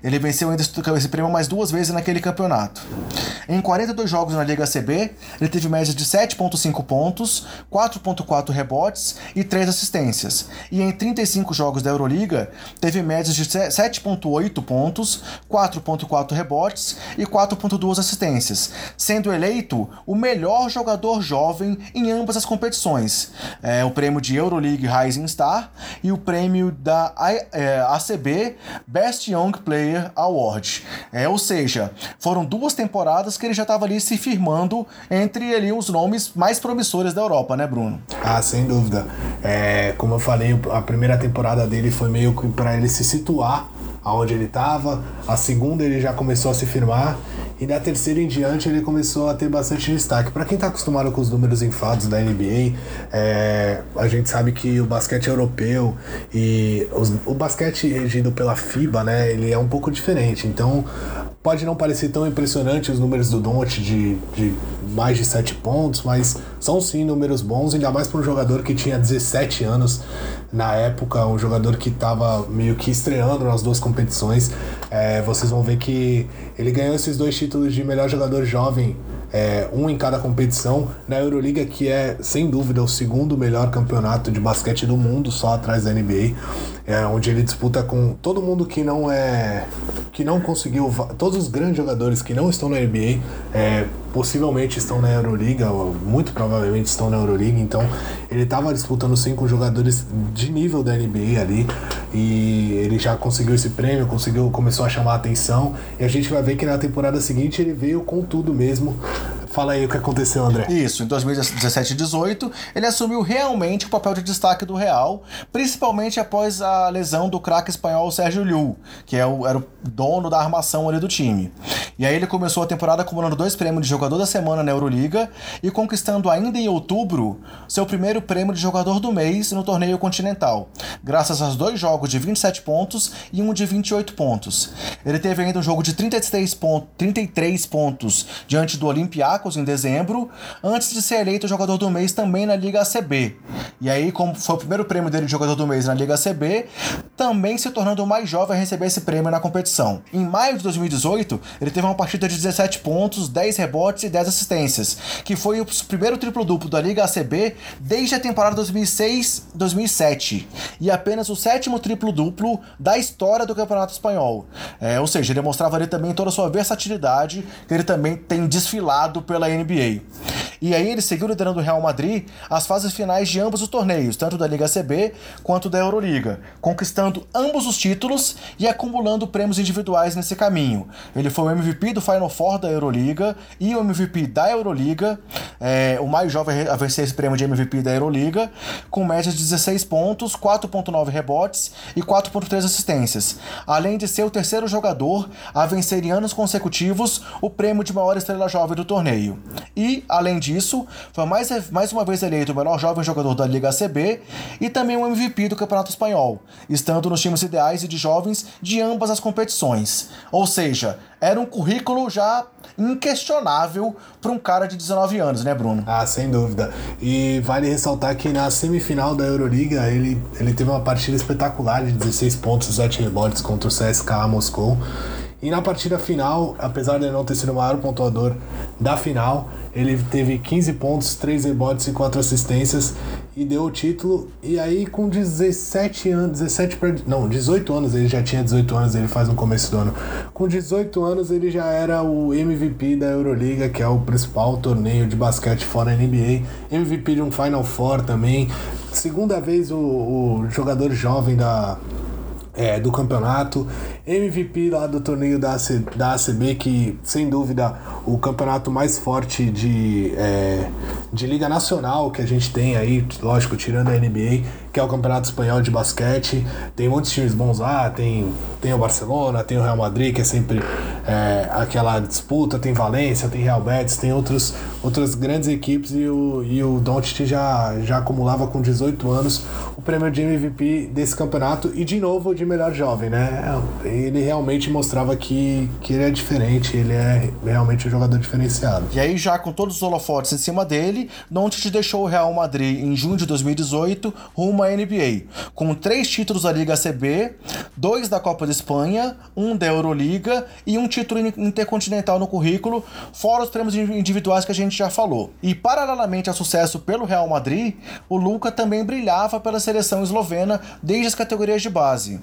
A: Ele venceu ainda esse prêmio mais duas vezes naquele campeonato. Em 42 jogos na Liga CB, ele teve média de 7,5 pontos, 4,4 rebotes e 3 assistências. E em 35 jogos da Euroliga, teve médias de 7,8 pontos, 4,4 rebotes e 4,2 assistências, sendo eleito o melhor jogador jovem em ambas as competições. É, o prêmio de Euroleague Rising Star e o prêmio da ACB é, Best Young Player Award. É, ou seja, foram duas temporadas que ele já estava ali se firmando entre ali os nomes mais promissores da Europa, né, Bruno?
B: Ah, sem dúvida. É, como eu falei, a primeira temporada dele foi meio que para ele se situar aonde ele estava. A segunda ele já começou a se firmar e da terceira em diante ele começou a ter bastante destaque. Para quem está acostumado com os números infados da NBA, é, a gente sabe que o basquete europeu e os, o basquete regido pela FIBA, né, ele é um pouco diferente. Então pode não parecer tão impressionante os números do Don't de, de mais de 7 pontos, mas são sim números bons, ainda mais para um jogador que tinha 17 anos na época, um jogador que estava meio que estreando nas duas competições. É, vocês vão ver que ele ganhou esses dois títulos de melhor jogador jovem, é, um em cada competição, na Euroliga, que é sem dúvida o segundo melhor campeonato de basquete do mundo, só atrás da NBA, é, onde ele disputa com todo mundo que não é. que não conseguiu. todos os grandes jogadores que não estão na NBA. É, possivelmente estão na Euroliga, muito provavelmente estão na Euroliga, então ele estava disputando sim com jogadores de nível da NBA ali e ele já conseguiu esse prêmio, conseguiu, começou a chamar a atenção e a gente vai ver que na temporada seguinte ele veio com tudo mesmo Fala aí o que aconteceu, André.
A: Isso, em 2017 e 2018, ele assumiu realmente o papel de destaque do Real, principalmente após a lesão do craque espanhol Sérgio Liu, que é o, era o dono da armação ali do time. E aí ele começou a temporada acumulando dois prêmios de jogador da semana na Euroliga e conquistando ainda em outubro seu primeiro prêmio de jogador do mês no torneio continental, graças aos dois jogos de 27 pontos e um de 28 pontos. Ele teve ainda um jogo de 33, pontos, 33 pontos diante do Olympiacos em dezembro, antes de ser eleito jogador do mês também na Liga ACB. E aí, como foi o primeiro prêmio dele de jogador do mês na Liga ACB, também se tornando o mais jovem a receber esse prêmio na competição. Em maio de 2018, ele teve uma partida de 17 pontos, 10 rebotes e 10 assistências, que foi o primeiro triplo-duplo da Liga ACB desde a temporada 2006-2007, e apenas o sétimo triplo-duplo da história do Campeonato Espanhol. É, ou seja, ele mostrava ali também toda a sua versatilidade, que ele também tem desfilado pela NBA. E aí ele seguiu liderando o Real Madrid as fases finais de ambos os torneios, tanto da Liga CB quanto da Euroliga, conquistando ambos os títulos e acumulando prêmios individuais nesse caminho. Ele foi o MVP do Final Four da Euroliga e o MVP da Euroliga, é, o mais jovem a vencer esse prêmio de MVP da Euroliga, com médias de 16 pontos, 4.9 rebotes e 4.3 assistências, além de ser o terceiro jogador a vencer em anos consecutivos o prêmio de maior estrela jovem do torneio. E, além disso, disso, foi mais, mais uma vez eleito o melhor jovem jogador da Liga ACB e também o MVP do Campeonato Espanhol, estando nos times ideais e de jovens de ambas as competições. Ou seja, era um currículo já inquestionável para um cara de 19 anos, né, Bruno?
B: Ah, sem dúvida. E vale ressaltar que na semifinal da Euroliga ele, ele teve uma partida espetacular de 16 pontos e 7 rebotes contra o CSKA Moscou. E na partida final, apesar de não ter sido o maior pontuador da final, ele teve 15 pontos, 3 rebotes e 4 assistências e deu o título. E aí com 17 anos, 17 pra, não, 18 anos, ele já tinha 18 anos, ele faz no começo do ano. Com 18 anos ele já era o MVP da Euroliga, que é o principal torneio de basquete fora NBA, MVP de um Final Four também. Segunda vez o, o jogador jovem da é, do campeonato, MVP lá do torneio da, AC, da ACB, que sem dúvida o campeonato mais forte de, é, de Liga Nacional que a gente tem aí, lógico, tirando a NBA, que é o Campeonato Espanhol de Basquete. Tem muitos times bons lá, tem, tem o Barcelona, tem o Real Madrid, que é sempre é, aquela disputa, tem Valência, tem Real Betis, tem outros, outras grandes equipes e o, e o Doncic já, já acumulava com 18 anos o prêmio de MVP desse campeonato e de novo de melhor jovem, né? Ele realmente mostrava que, que ele é diferente, ele é realmente um jogador diferenciado.
A: E aí, já com todos os holofotes em cima dele, Doncic deixou o Real Madrid em junho de 2018 rumo à NBA, com três títulos da Liga CB, dois da Copa da Espanha, um da Euroliga e um título intercontinental no currículo, fora os prêmios individuais que a gente já falou. E paralelamente ao sucesso pelo Real Madrid, o Luca também brilhava pela seleção eslovena desde as categorias de base.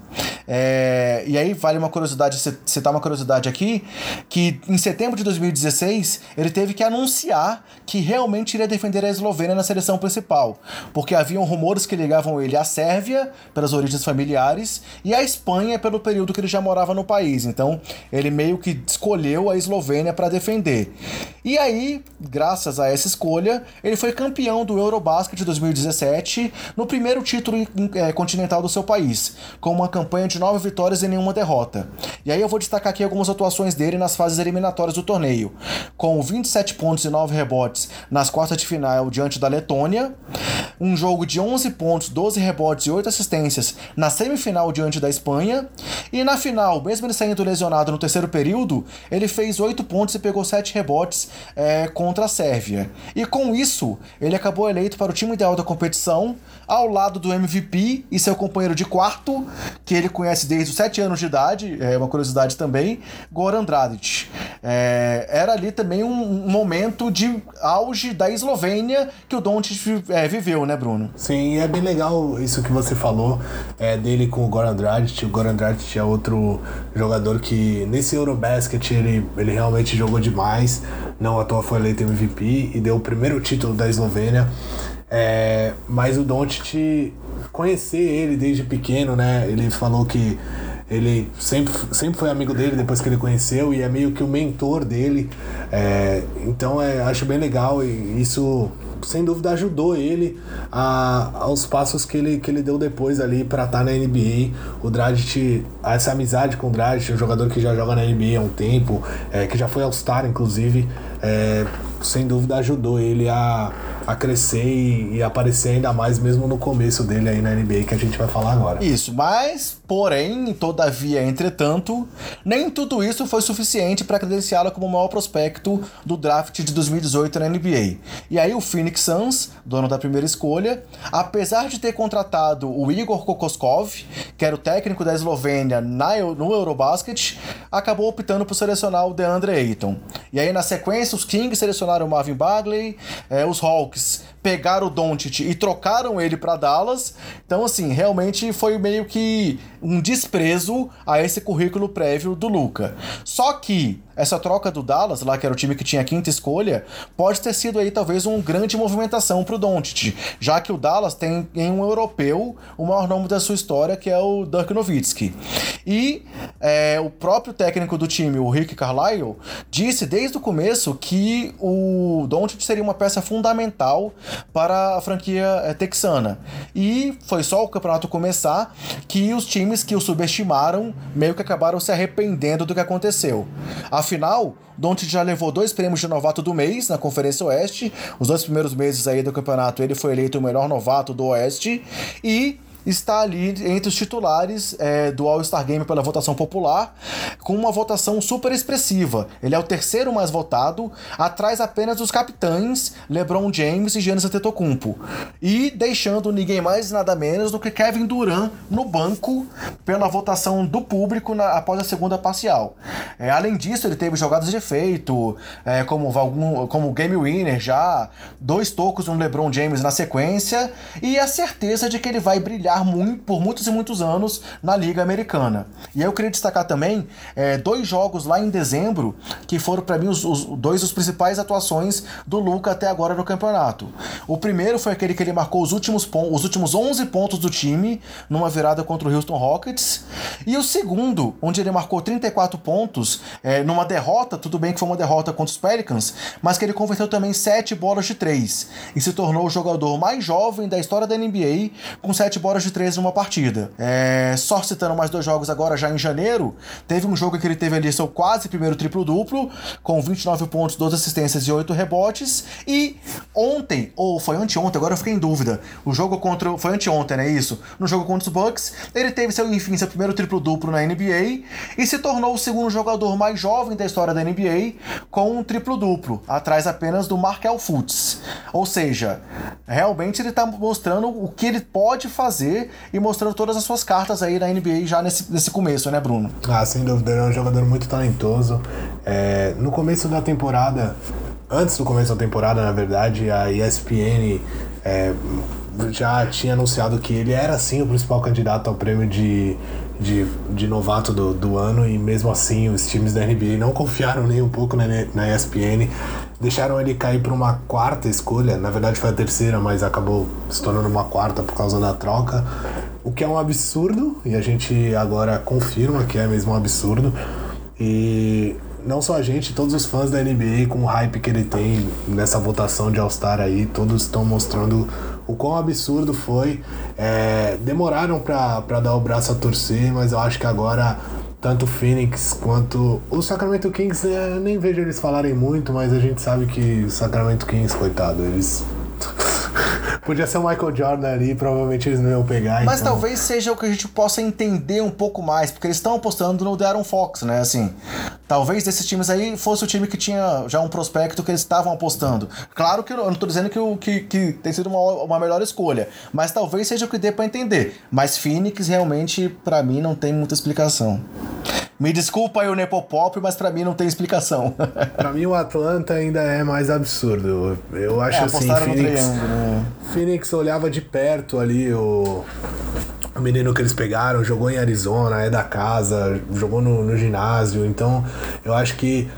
A: É, e aí vale uma curiosidade, citar uma curiosidade aqui, que em setembro de 2016 ele teve que anunciar que realmente iria defender a Eslovênia na seleção principal, porque haviam rumores que ligavam ele à Sérvia, pelas origens familiares, e à Espanha pelo período que ele já morava no país. Então ele meio que escolheu a Eslovênia para defender. E aí, graças a essa escolha, ele foi campeão do Eurobasket 2017 no primeiro título é, continental do seu país, com uma campanha de nove vitórias e nenhuma derrota. E aí eu vou destacar aqui algumas atuações dele nas fases eliminatórias do torneio, com 27 pontos e 9 rebotes nas quartas de final diante da Letônia, um jogo de 11 pontos, 12 rebotes e 8 assistências na semifinal diante da Espanha, e na final, mesmo ele saindo lesionado no terceiro período, ele fez 8 pontos e pegou 7 rebotes é, contra a Sérvia. E com isso, ele acabou eleito para o time ideal da competição, ao lado do MVP e seu companheiro de quarto, que ele conhece desde os 7 anos de idade, é uma curiosidade também, Goran Dragic. É, era ali também um, um, momento de auge da Eslovênia que o Doncic é, viveu, né, Bruno?
B: Sim, é bem legal isso que você falou é, dele com o Goran Dragic. O Goran Dragic é outro jogador que nesse Eurobasket ele, ele realmente jogou demais. Não à toa foi eleito MVP e deu o primeiro título da Eslovênia. É, mas o Doncic, conhecer ele desde pequeno, né? Ele falou que ele sempre, sempre foi amigo dele depois que ele conheceu e é meio que o mentor dele. É, então é, acho bem legal e isso sem dúvida ajudou ele a, aos passos que ele, que ele deu depois ali para estar tá na NBA. O Dragic, essa amizade com o Dragic, um jogador que já joga na NBA há um tempo, é, que já foi All-Star inclusive, é, sem dúvida ajudou ele a, a crescer e, e, aparecer ainda mais, mesmo no começo dele aí na NBA, que a gente vai falar agora.
A: Isso, mas, porém, todavia, entretanto, nem tudo isso foi suficiente para credenciá-lo como o maior prospecto do draft de 2018 na NBA. E aí o Phoenix Suns, dono da primeira escolha, apesar de ter contratado o Igor Kokoskov, que era o técnico da Eslovênia na, no Eurobasket, acabou optando por selecionar o DeAndre Ayton. E aí, na sequência, os Kings selecionaram o Marvin Bagley, é, os Hawks pegaram o Doncic e trocaram ele para Dallas. Então, assim, realmente foi meio que um desprezo a esse currículo prévio do Luca. Só que essa troca do Dallas, lá que era o time que tinha a quinta escolha, pode ter sido aí talvez uma grande movimentação pro Doncic, já que o Dallas tem em um europeu o maior nome da sua história, que é o Dirk Nowitzki. E é, o próprio técnico do time, o Rick Carlisle, disse desde o começo que o Doncic seria uma peça fundamental para a franquia é, texana. E foi só o campeonato começar que os times que o subestimaram meio que acabaram se arrependendo do que aconteceu. Afinal, Doncic já levou dois prêmios de novato do mês na Conferência Oeste. Os dois primeiros meses aí do campeonato ele foi eleito o melhor novato do Oeste. E está ali entre os titulares é, do All-Star Game pela votação popular, com uma votação super expressiva. Ele é o terceiro mais votado, atrás apenas dos capitães LeBron James e Giannis Antetokounmpo. E deixando ninguém mais nada menos do que Kevin Durant no banco pela votação do público na, após a segunda parcial. É, além disso, ele teve jogadas de efeito, é, como, algum, como Game Winner já, dois tocos no LeBron James na sequência, e a certeza de que ele vai brilhar muito, por muitos e muitos anos na Liga Americana. E eu queria destacar também é, dois jogos lá em dezembro que foram para mim os, os, dois dos principais atuações do Luca até agora no campeonato. O primeiro foi aquele que ele marcou os últimos, os últimos 11 pontos do time numa virada contra o Houston Rockets. E o segundo, onde ele marcou 34 pontos é, numa derrota, tudo bem que foi uma derrota contra os Pelicans, mas que ele converteu também 7 bolas de 3 e se tornou o jogador mais jovem da história da NBA com 7 bolas de 13 numa partida. É, só citando mais dois jogos agora, já em janeiro, teve um jogo que ele teve ali seu quase primeiro triplo-duplo, com 29 pontos, 12 assistências e 8 rebotes. E ontem, ou foi anteontem, agora eu fiquei em dúvida, o jogo contra. Foi anteontem, né? Isso. No jogo contra os Bucks, ele teve seu, enfim, seu primeiro triplo-duplo na NBA e se tornou o segundo jogador mais jovem da história da NBA com um triplo-duplo, atrás apenas do Markel Fultz. Ou seja, realmente ele está mostrando o que ele pode fazer e mostrando todas as suas cartas aí na NBA já nesse, nesse começo, né, Bruno?
B: Ah, sem dúvida, ele é um jogador muito talentoso. É, no começo da temporada, antes do começo da temporada, na verdade, a ESPN é, já tinha anunciado que ele era sim o principal candidato ao prêmio de, de, de novato do, do ano e mesmo assim os times da NBA não confiaram nem um pouco na, na ESPN deixaram ele cair para uma quarta escolha. Na verdade foi a terceira, mas acabou se tornando uma quarta por causa da troca. O que é um absurdo, e a gente agora confirma que é mesmo um absurdo. E não só a gente, todos os fãs da NBA, com o hype que ele tem nessa votação de All-Star aí, todos estão mostrando o quão absurdo foi. É, demoraram para dar o braço a torcer, mas eu acho que agora tanto o Phoenix quanto o Sacramento Kings, eu nem vejo eles falarem muito, mas a gente sabe que o Sacramento Kings, coitado, eles Podia ser o Michael Jordan ali, provavelmente eles não iam pegar.
A: Mas então... talvez seja o que a gente possa entender um pouco mais, porque eles estão apostando no Darren Fox, né? Assim, talvez desses times aí fosse o time que tinha já um prospecto que eles estavam apostando. Claro que eu não tô dizendo que, o, que, que tem sido uma, uma melhor escolha, mas talvez seja o que dê para entender. Mas Phoenix realmente, para mim, não tem muita explicação. Me desculpa aí o Nepopop, mas para mim não tem explicação.
B: para mim o Atlanta ainda é mais absurdo. Eu acho é, assim, Phoenix, né? Phoenix olhava de perto ali o o menino que eles pegaram jogou em Arizona, é da casa, jogou no, no ginásio, então eu acho que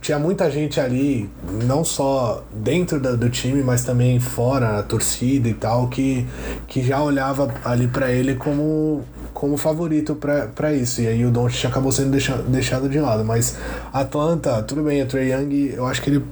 B: tinha muita gente ali, não só dentro da, do time, mas também fora, a torcida e tal, que, que já olhava ali para ele como como favorito para isso. E aí o Doncic acabou sendo deixado, deixado de lado. Mas Atlanta, tudo bem, o Trey Young, eu acho que ele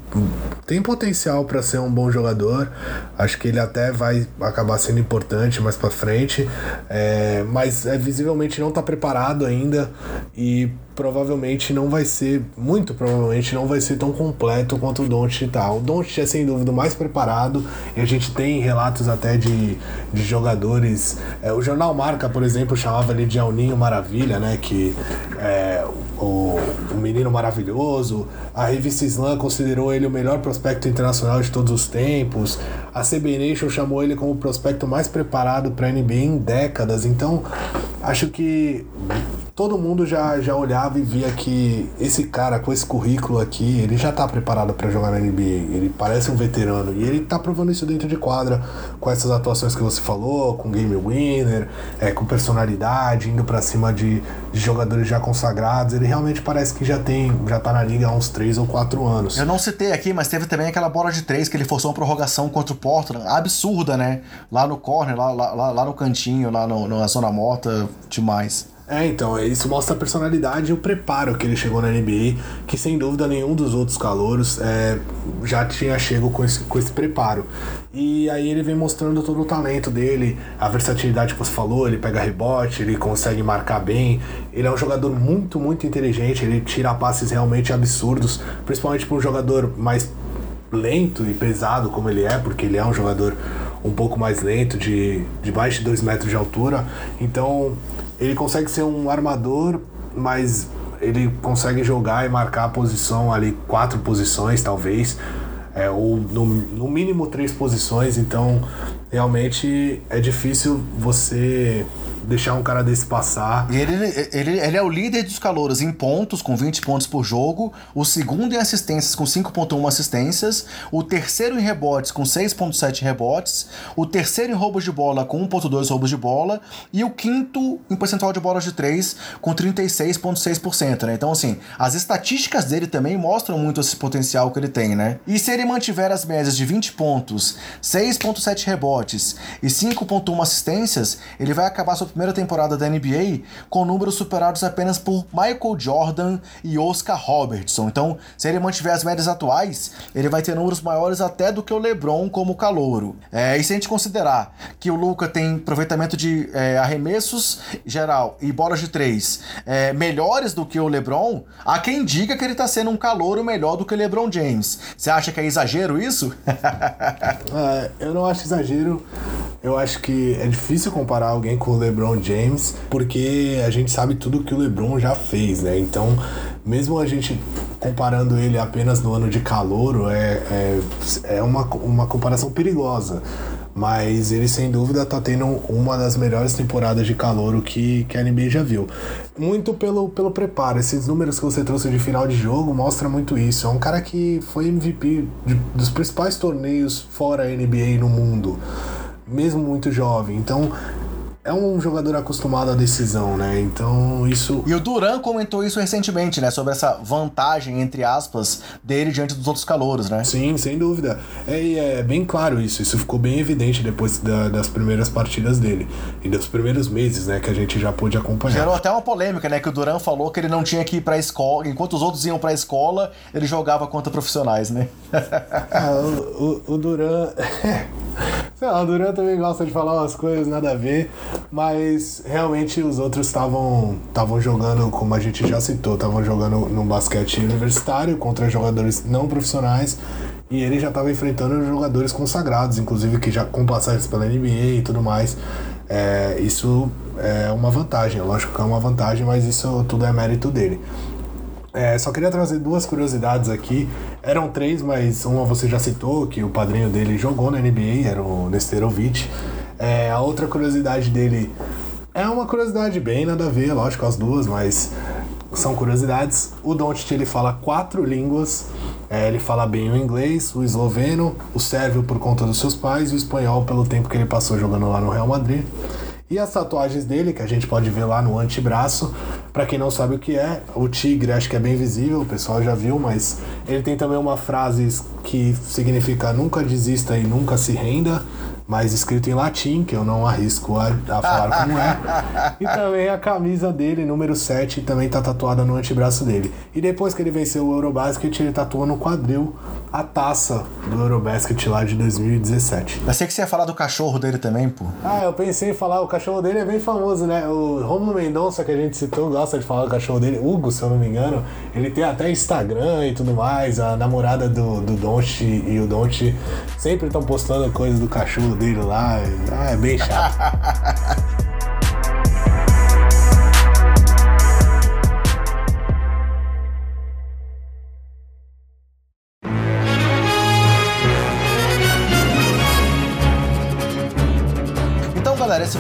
B: tem potencial para ser um bom jogador. Acho que ele até vai acabar sendo importante mais para frente. É, mas é, visivelmente não está preparado ainda. E provavelmente não vai ser, muito provavelmente não vai ser tão completo quanto o Doncic tá. O Doncic é sem dúvida mais preparado e a gente tem relatos até de, de jogadores. É, o jornal Marca, por exemplo, chamava ele de Alninho Maravilha, né? Que é, o, o menino maravilhoso. A revista Slam considerou ele o melhor prospecto internacional de todos os tempos. A CB Nation chamou ele como o prospecto mais preparado para NBA em décadas. Então, acho que todo mundo já, já olhava e via que esse cara com esse currículo aqui, ele já tá preparado para jogar na NBA. Ele parece um veterano e ele tá provando isso dentro de quadra com essas atuações que você falou, com game winner, é, com personalidade, indo para cima de, de jogadores já consagrados. Ele realmente parece que já tem, já tá na liga há uns 3 ou 4 anos.
A: Eu não citei aqui, mas teve também aquela bola de 3 que ele forçou uma prorrogação contra o Portland, absurda, né? Lá no corner, lá, lá, lá no cantinho, lá no, na zona morta, demais.
B: É, então, isso mostra a personalidade e o preparo que ele chegou na NBA, que sem dúvida nenhum dos outros calouros é, já tinha chego com esse, com esse preparo. E aí ele vem mostrando todo o talento dele, a versatilidade que você falou, ele pega rebote, ele consegue marcar bem. Ele é um jogador muito, muito inteligente, ele tira passes realmente absurdos, principalmente para um jogador mais lento e pesado como ele é, porque ele é um jogador um pouco mais lento, de, de mais de 2 metros de altura. Então ele consegue ser um armador, mas ele consegue jogar e marcar a posição ali, quatro posições talvez, é, ou no, no mínimo três posições, então realmente é difícil você deixar um cara desse passar.
A: E ele, ele, ele é o líder dos calouros em pontos, com 20 pontos por jogo, o segundo em assistências, com 5,1 assistências, o terceiro em rebotes, com 6,7 rebotes, o terceiro em roubos de bola, com 1,2 roubos de bola, e o quinto em percentual de bolas de 3, com 36,6%, né? Então, assim, as estatísticas dele também mostram muito esse potencial que ele tem, né? E se ele mantiver as médias de 20 pontos, 6,7 rebotes e 5,1 assistências, ele vai acabar sua primeira temporada da NBA com números superados apenas por Michael Jordan e Oscar Robertson. Então, se ele mantiver as médias atuais, ele vai ter números maiores até do que o LeBron como calouro. É, e se a gente considerar que o Luca tem aproveitamento de é, arremessos geral e bolas de três é, melhores do que o LeBron, há quem diga que ele está sendo um calouro melhor do que o LeBron James. Você acha que é exagero isso?
B: É, eu não acho exagero. Eu acho que é difícil comparar alguém com o LeBron LeBron James, porque a gente sabe tudo que o LeBron já fez, né? Então, mesmo a gente comparando ele apenas no ano de calor, é, é, é uma, uma comparação perigosa. Mas ele sem dúvida tá tendo uma das melhores temporadas de calor que, que a NBA já viu. Muito pelo, pelo preparo. Esses números que você trouxe de final de jogo mostra muito isso. É um cara que foi MVP de, dos principais torneios fora NBA no mundo mesmo muito jovem. Então, é um jogador acostumado à decisão, né? Então isso.
A: E o Duran comentou isso recentemente, né? Sobre essa vantagem, entre aspas, dele diante dos outros calouros, né?
B: Sim, sem dúvida. É, é bem claro isso. Isso ficou bem evidente depois da, das primeiras partidas dele. E dos primeiros meses, né? Que a gente já pôde acompanhar.
A: Gerou até uma polêmica, né? Que o Duran falou que ele não tinha que ir pra escola. Enquanto os outros iam pra escola, ele jogava contra profissionais, né?
B: ah, o, o, o Duran. Sei lá, o Duran também gosta de falar umas coisas nada a ver, mas realmente os outros estavam estavam jogando, como a gente já citou, estavam jogando no basquete universitário contra jogadores não profissionais e ele já estava enfrentando jogadores consagrados, inclusive que já com passagens pela NBA e tudo mais. É, isso é uma vantagem, lógico que é uma vantagem, mas isso tudo é mérito dele. É, só queria trazer duas curiosidades aqui. Eram três, mas uma você já citou, que o padrinho dele jogou na NBA, era o Nesterovic. É, a outra curiosidade dele é uma curiosidade bem nada a ver, lógico, as duas, mas são curiosidades. O Doncic ele fala quatro línguas. É, ele fala bem o inglês, o esloveno, o sérvio por conta dos seus pais e o espanhol pelo tempo que ele passou jogando lá no Real Madrid. E as tatuagens dele, que a gente pode ver lá no antebraço, para quem não sabe o que é, o tigre acho que é bem visível, o pessoal já viu, mas ele tem também uma frase que significa nunca desista e nunca se renda mas escrito em latim, que eu não arrisco a, a falar como é. E também a camisa dele, número 7, também tá tatuada no antebraço dele. E depois que ele venceu o Eurobasket, ele tatuou no quadril a taça do Eurobasket lá de 2017.
A: Eu sei que você ia falar do cachorro dele também, pô.
B: Ah, eu pensei em falar, o cachorro dele é bem famoso, né? O Romulo Mendonça, que a gente citou, gosta de falar do cachorro dele, Hugo, se eu não me engano. Ele tem até Instagram e tudo mais. A namorada do, do Donchi e o Donchi sempre estão postando coisas do cachorro dele lá. Ah, é bem chato.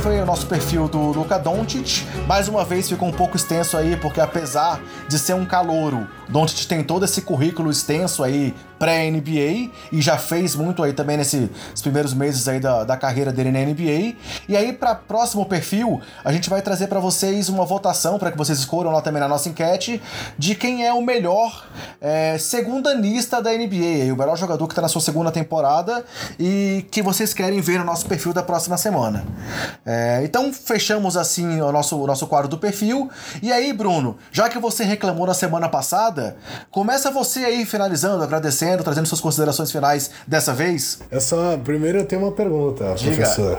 A: foi o nosso perfil do Luka Doncic. Mais uma vez ficou um pouco extenso aí, porque apesar de ser um calouro, Doncic tem todo esse currículo extenso aí pré-NBA e já fez muito aí também nesses primeiros meses aí da, da carreira dele na NBA. E aí, para próximo perfil, a gente vai trazer para vocês uma votação para que vocês escolham lá também na nossa enquete de quem é o melhor é, segundanista da NBA, o melhor jogador que está na sua segunda temporada e que vocês querem ver no nosso perfil da próxima semana. É, então fechamos assim o nosso, o nosso quadro do perfil. E aí, Bruno, já que você reclamou na semana passada, começa você aí finalizando, agradecendo, trazendo suas considerações finais dessa vez.
B: Eu só. Primeiro eu tenho uma pergunta, Diga. professor.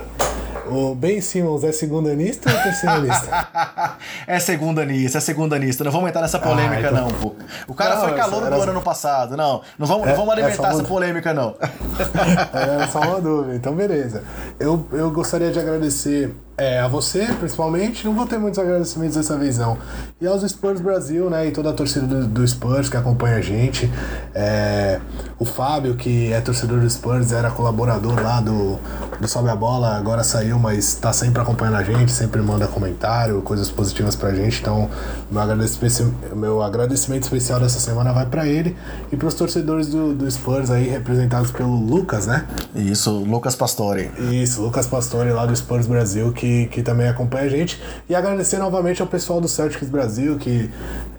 B: O Ben Simmons é segundanista ou terceiranista?
A: é segundanista, é segundanista. Não vamos entrar nessa polêmica, ah, então... não, pô. O cara não, foi calor era... do ano passado. Não, não vamos, é, não vamos alimentar é essa polêmica, não.
B: é só uma dúvida. Então, beleza. Eu, eu gostaria de agradecer и é, a você, principalmente, não vou ter muitos agradecimentos dessa vez, não. E aos Spurs Brasil, né, e toda a torcida do, do Spurs que acompanha a gente. É, o Fábio, que é torcedor do Spurs, era colaborador lá do, do Sobe a Bola, agora saiu, mas tá sempre acompanhando a gente, sempre manda comentário, coisas positivas pra gente. Então, meu agradecimento, meu agradecimento especial dessa semana vai para ele e pros torcedores do, do Spurs aí, representados pelo Lucas, né?
A: Isso, Lucas Pastore.
B: Isso, Lucas Pastore lá do Spurs Brasil, que que, que também acompanha a gente. E agradecer novamente ao pessoal do Celtics Brasil, que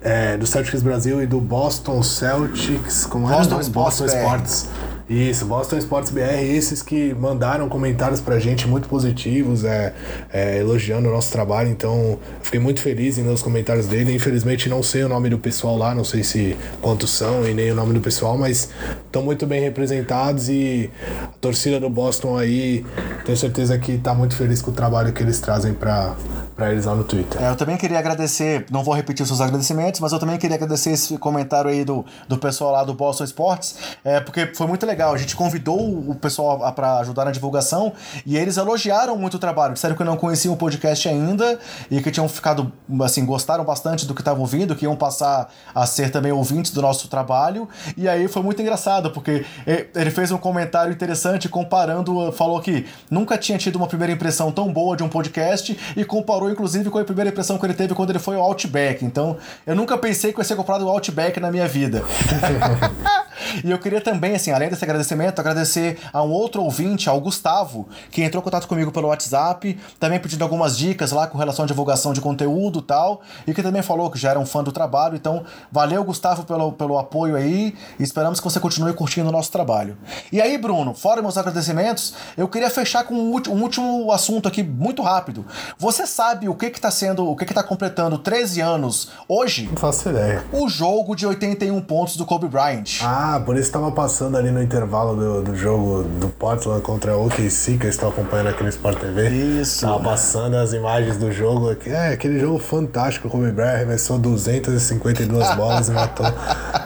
B: é, do Celtics Brasil e do Boston Celtics, como
A: é? Boston, Boston
B: Sports. Isso, Boston Sports BR, esses que mandaram comentários pra gente muito positivos, é, é, elogiando o nosso trabalho, então fiquei muito feliz em ler os comentários dele. Infelizmente não sei o nome do pessoal lá, não sei se quantos são e nem o nome do pessoal, mas estão muito bem representados e a torcida do Boston aí, tenho certeza que tá muito feliz com o trabalho que eles trazem pra, para eles lá no Twitter.
A: É, eu também queria agradecer, não vou repetir os seus agradecimentos, mas eu também queria agradecer esse comentário aí do, do pessoal lá do Boston Sports, é, porque foi muito legal. A gente convidou o pessoal para ajudar na divulgação e eles elogiaram muito o trabalho. Disseram que não conheciam o podcast ainda e que tinham ficado, assim, gostaram bastante do que estavam ouvindo, que iam passar a ser também ouvintes do nosso trabalho. E aí foi muito engraçado, porque ele fez um comentário interessante comparando, falou que nunca tinha tido uma primeira impressão tão boa de um podcast e comparou inclusive, com a primeira impressão que ele teve quando ele foi ao Outback. Então, eu nunca pensei que eu ia ser comprado o Outback na minha vida. E eu queria também, assim, além desse agradecimento, agradecer a um outro ouvinte, ao Gustavo, que entrou em contato comigo pelo WhatsApp, também pedindo algumas dicas lá com relação à divulgação de conteúdo e tal, e que também falou que já era um fã do trabalho. Então, valeu, Gustavo, pelo, pelo apoio aí, e esperamos que você continue curtindo o nosso trabalho. E aí, Bruno, fora meus agradecimentos, eu queria fechar com um, um último assunto aqui, muito rápido. Você sabe o que que tá sendo, o que que tá completando 13 anos hoje?
B: Não faço ideia.
A: O jogo de 81 pontos do Kobe Bryant.
B: Ah, por isso estava passando ali no intervalo do, do jogo do Portland contra o OKC, que eu estou acompanhando aqui no Sport TV.
A: Isso.
B: Tava passando as imagens do jogo. É, aquele jogo fantástico. O Kobe Bryant arremessou 252 bolas e matou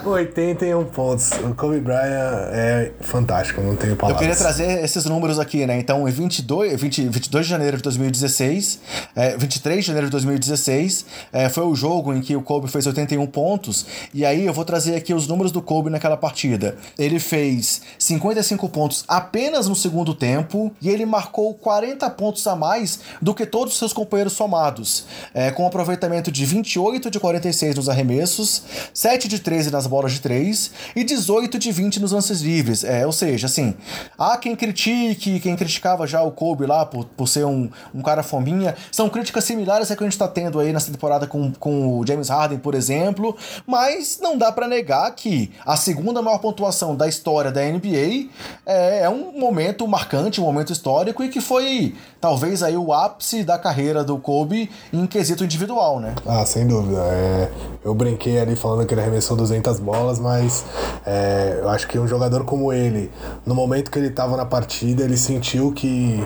B: 81 pontos. O Kobe Bryant é fantástico, não tenho palavras.
A: Eu queria trazer esses números aqui, né? Então, em 22, 20, 22 de janeiro de 2016, é, 23 de janeiro de 2016, é, foi o jogo em que o Kobe fez 81 pontos. E aí eu vou trazer aqui os números do Kobe naquela partida partida. Ele fez 55 pontos apenas no segundo tempo e ele marcou 40 pontos a mais do que todos os seus companheiros somados, é, com um aproveitamento de 28 de 46 nos arremessos, 7 de 13 nas bolas de 3 e 18 de 20 nos lances livres. É, ou seja, assim, há quem critique, quem criticava já o Kobe lá por, por ser um, um cara fominha, são críticas similares a que a gente está tendo aí nessa temporada com, com o James Harden, por exemplo, mas não dá para negar que a segunda maior pontuação da história da NBA, é, é, um momento marcante, um momento histórico e que foi talvez aí o ápice da carreira do Kobe em quesito individual, né?
B: Ah, sem dúvida. É, eu brinquei ali falando que ele arremessou 200 bolas, mas é, eu acho que um jogador como ele, no momento que ele estava na partida, ele sentiu que,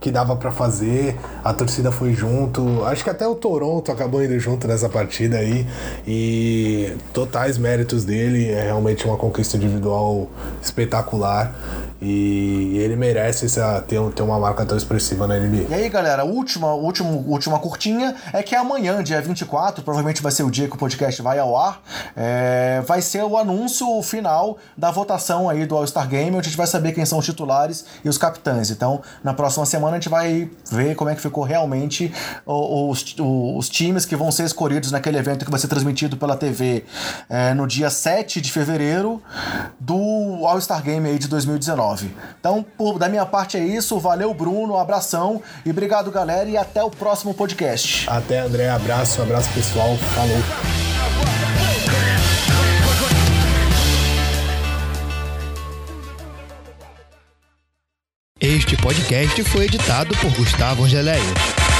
B: que dava para fazer, a torcida foi junto. Acho que até o Toronto acabou indo junto nessa partida aí e totais méritos dele. É realmente uma conquista individual espetacular e ele merece essa, ter, ter uma marca tão expressiva na NBA.
A: E aí, galera, última, última, última curtinha é que amanhã, dia 24, provavelmente vai ser o dia que o podcast vai ao ar, é, vai ser o anúncio final da votação aí do All-Star Game, onde a gente vai saber quem são os titulares e os capitães. Então, na próxima semana a gente vai ver como é que ficou realmente os, os, times que vão ser escolhidos naquele evento que vai ser transmitido pela TV é, no dia 7 de fevereiro do All-Star Game aí de 2019. Então, por, da minha parte é isso. Valeu, Bruno. Um abração e obrigado, galera. E até o próximo podcast.
B: Até, André. Abraço, abraço pessoal. Falou.
G: Este podcast foi editado por Gustavo Angeléia.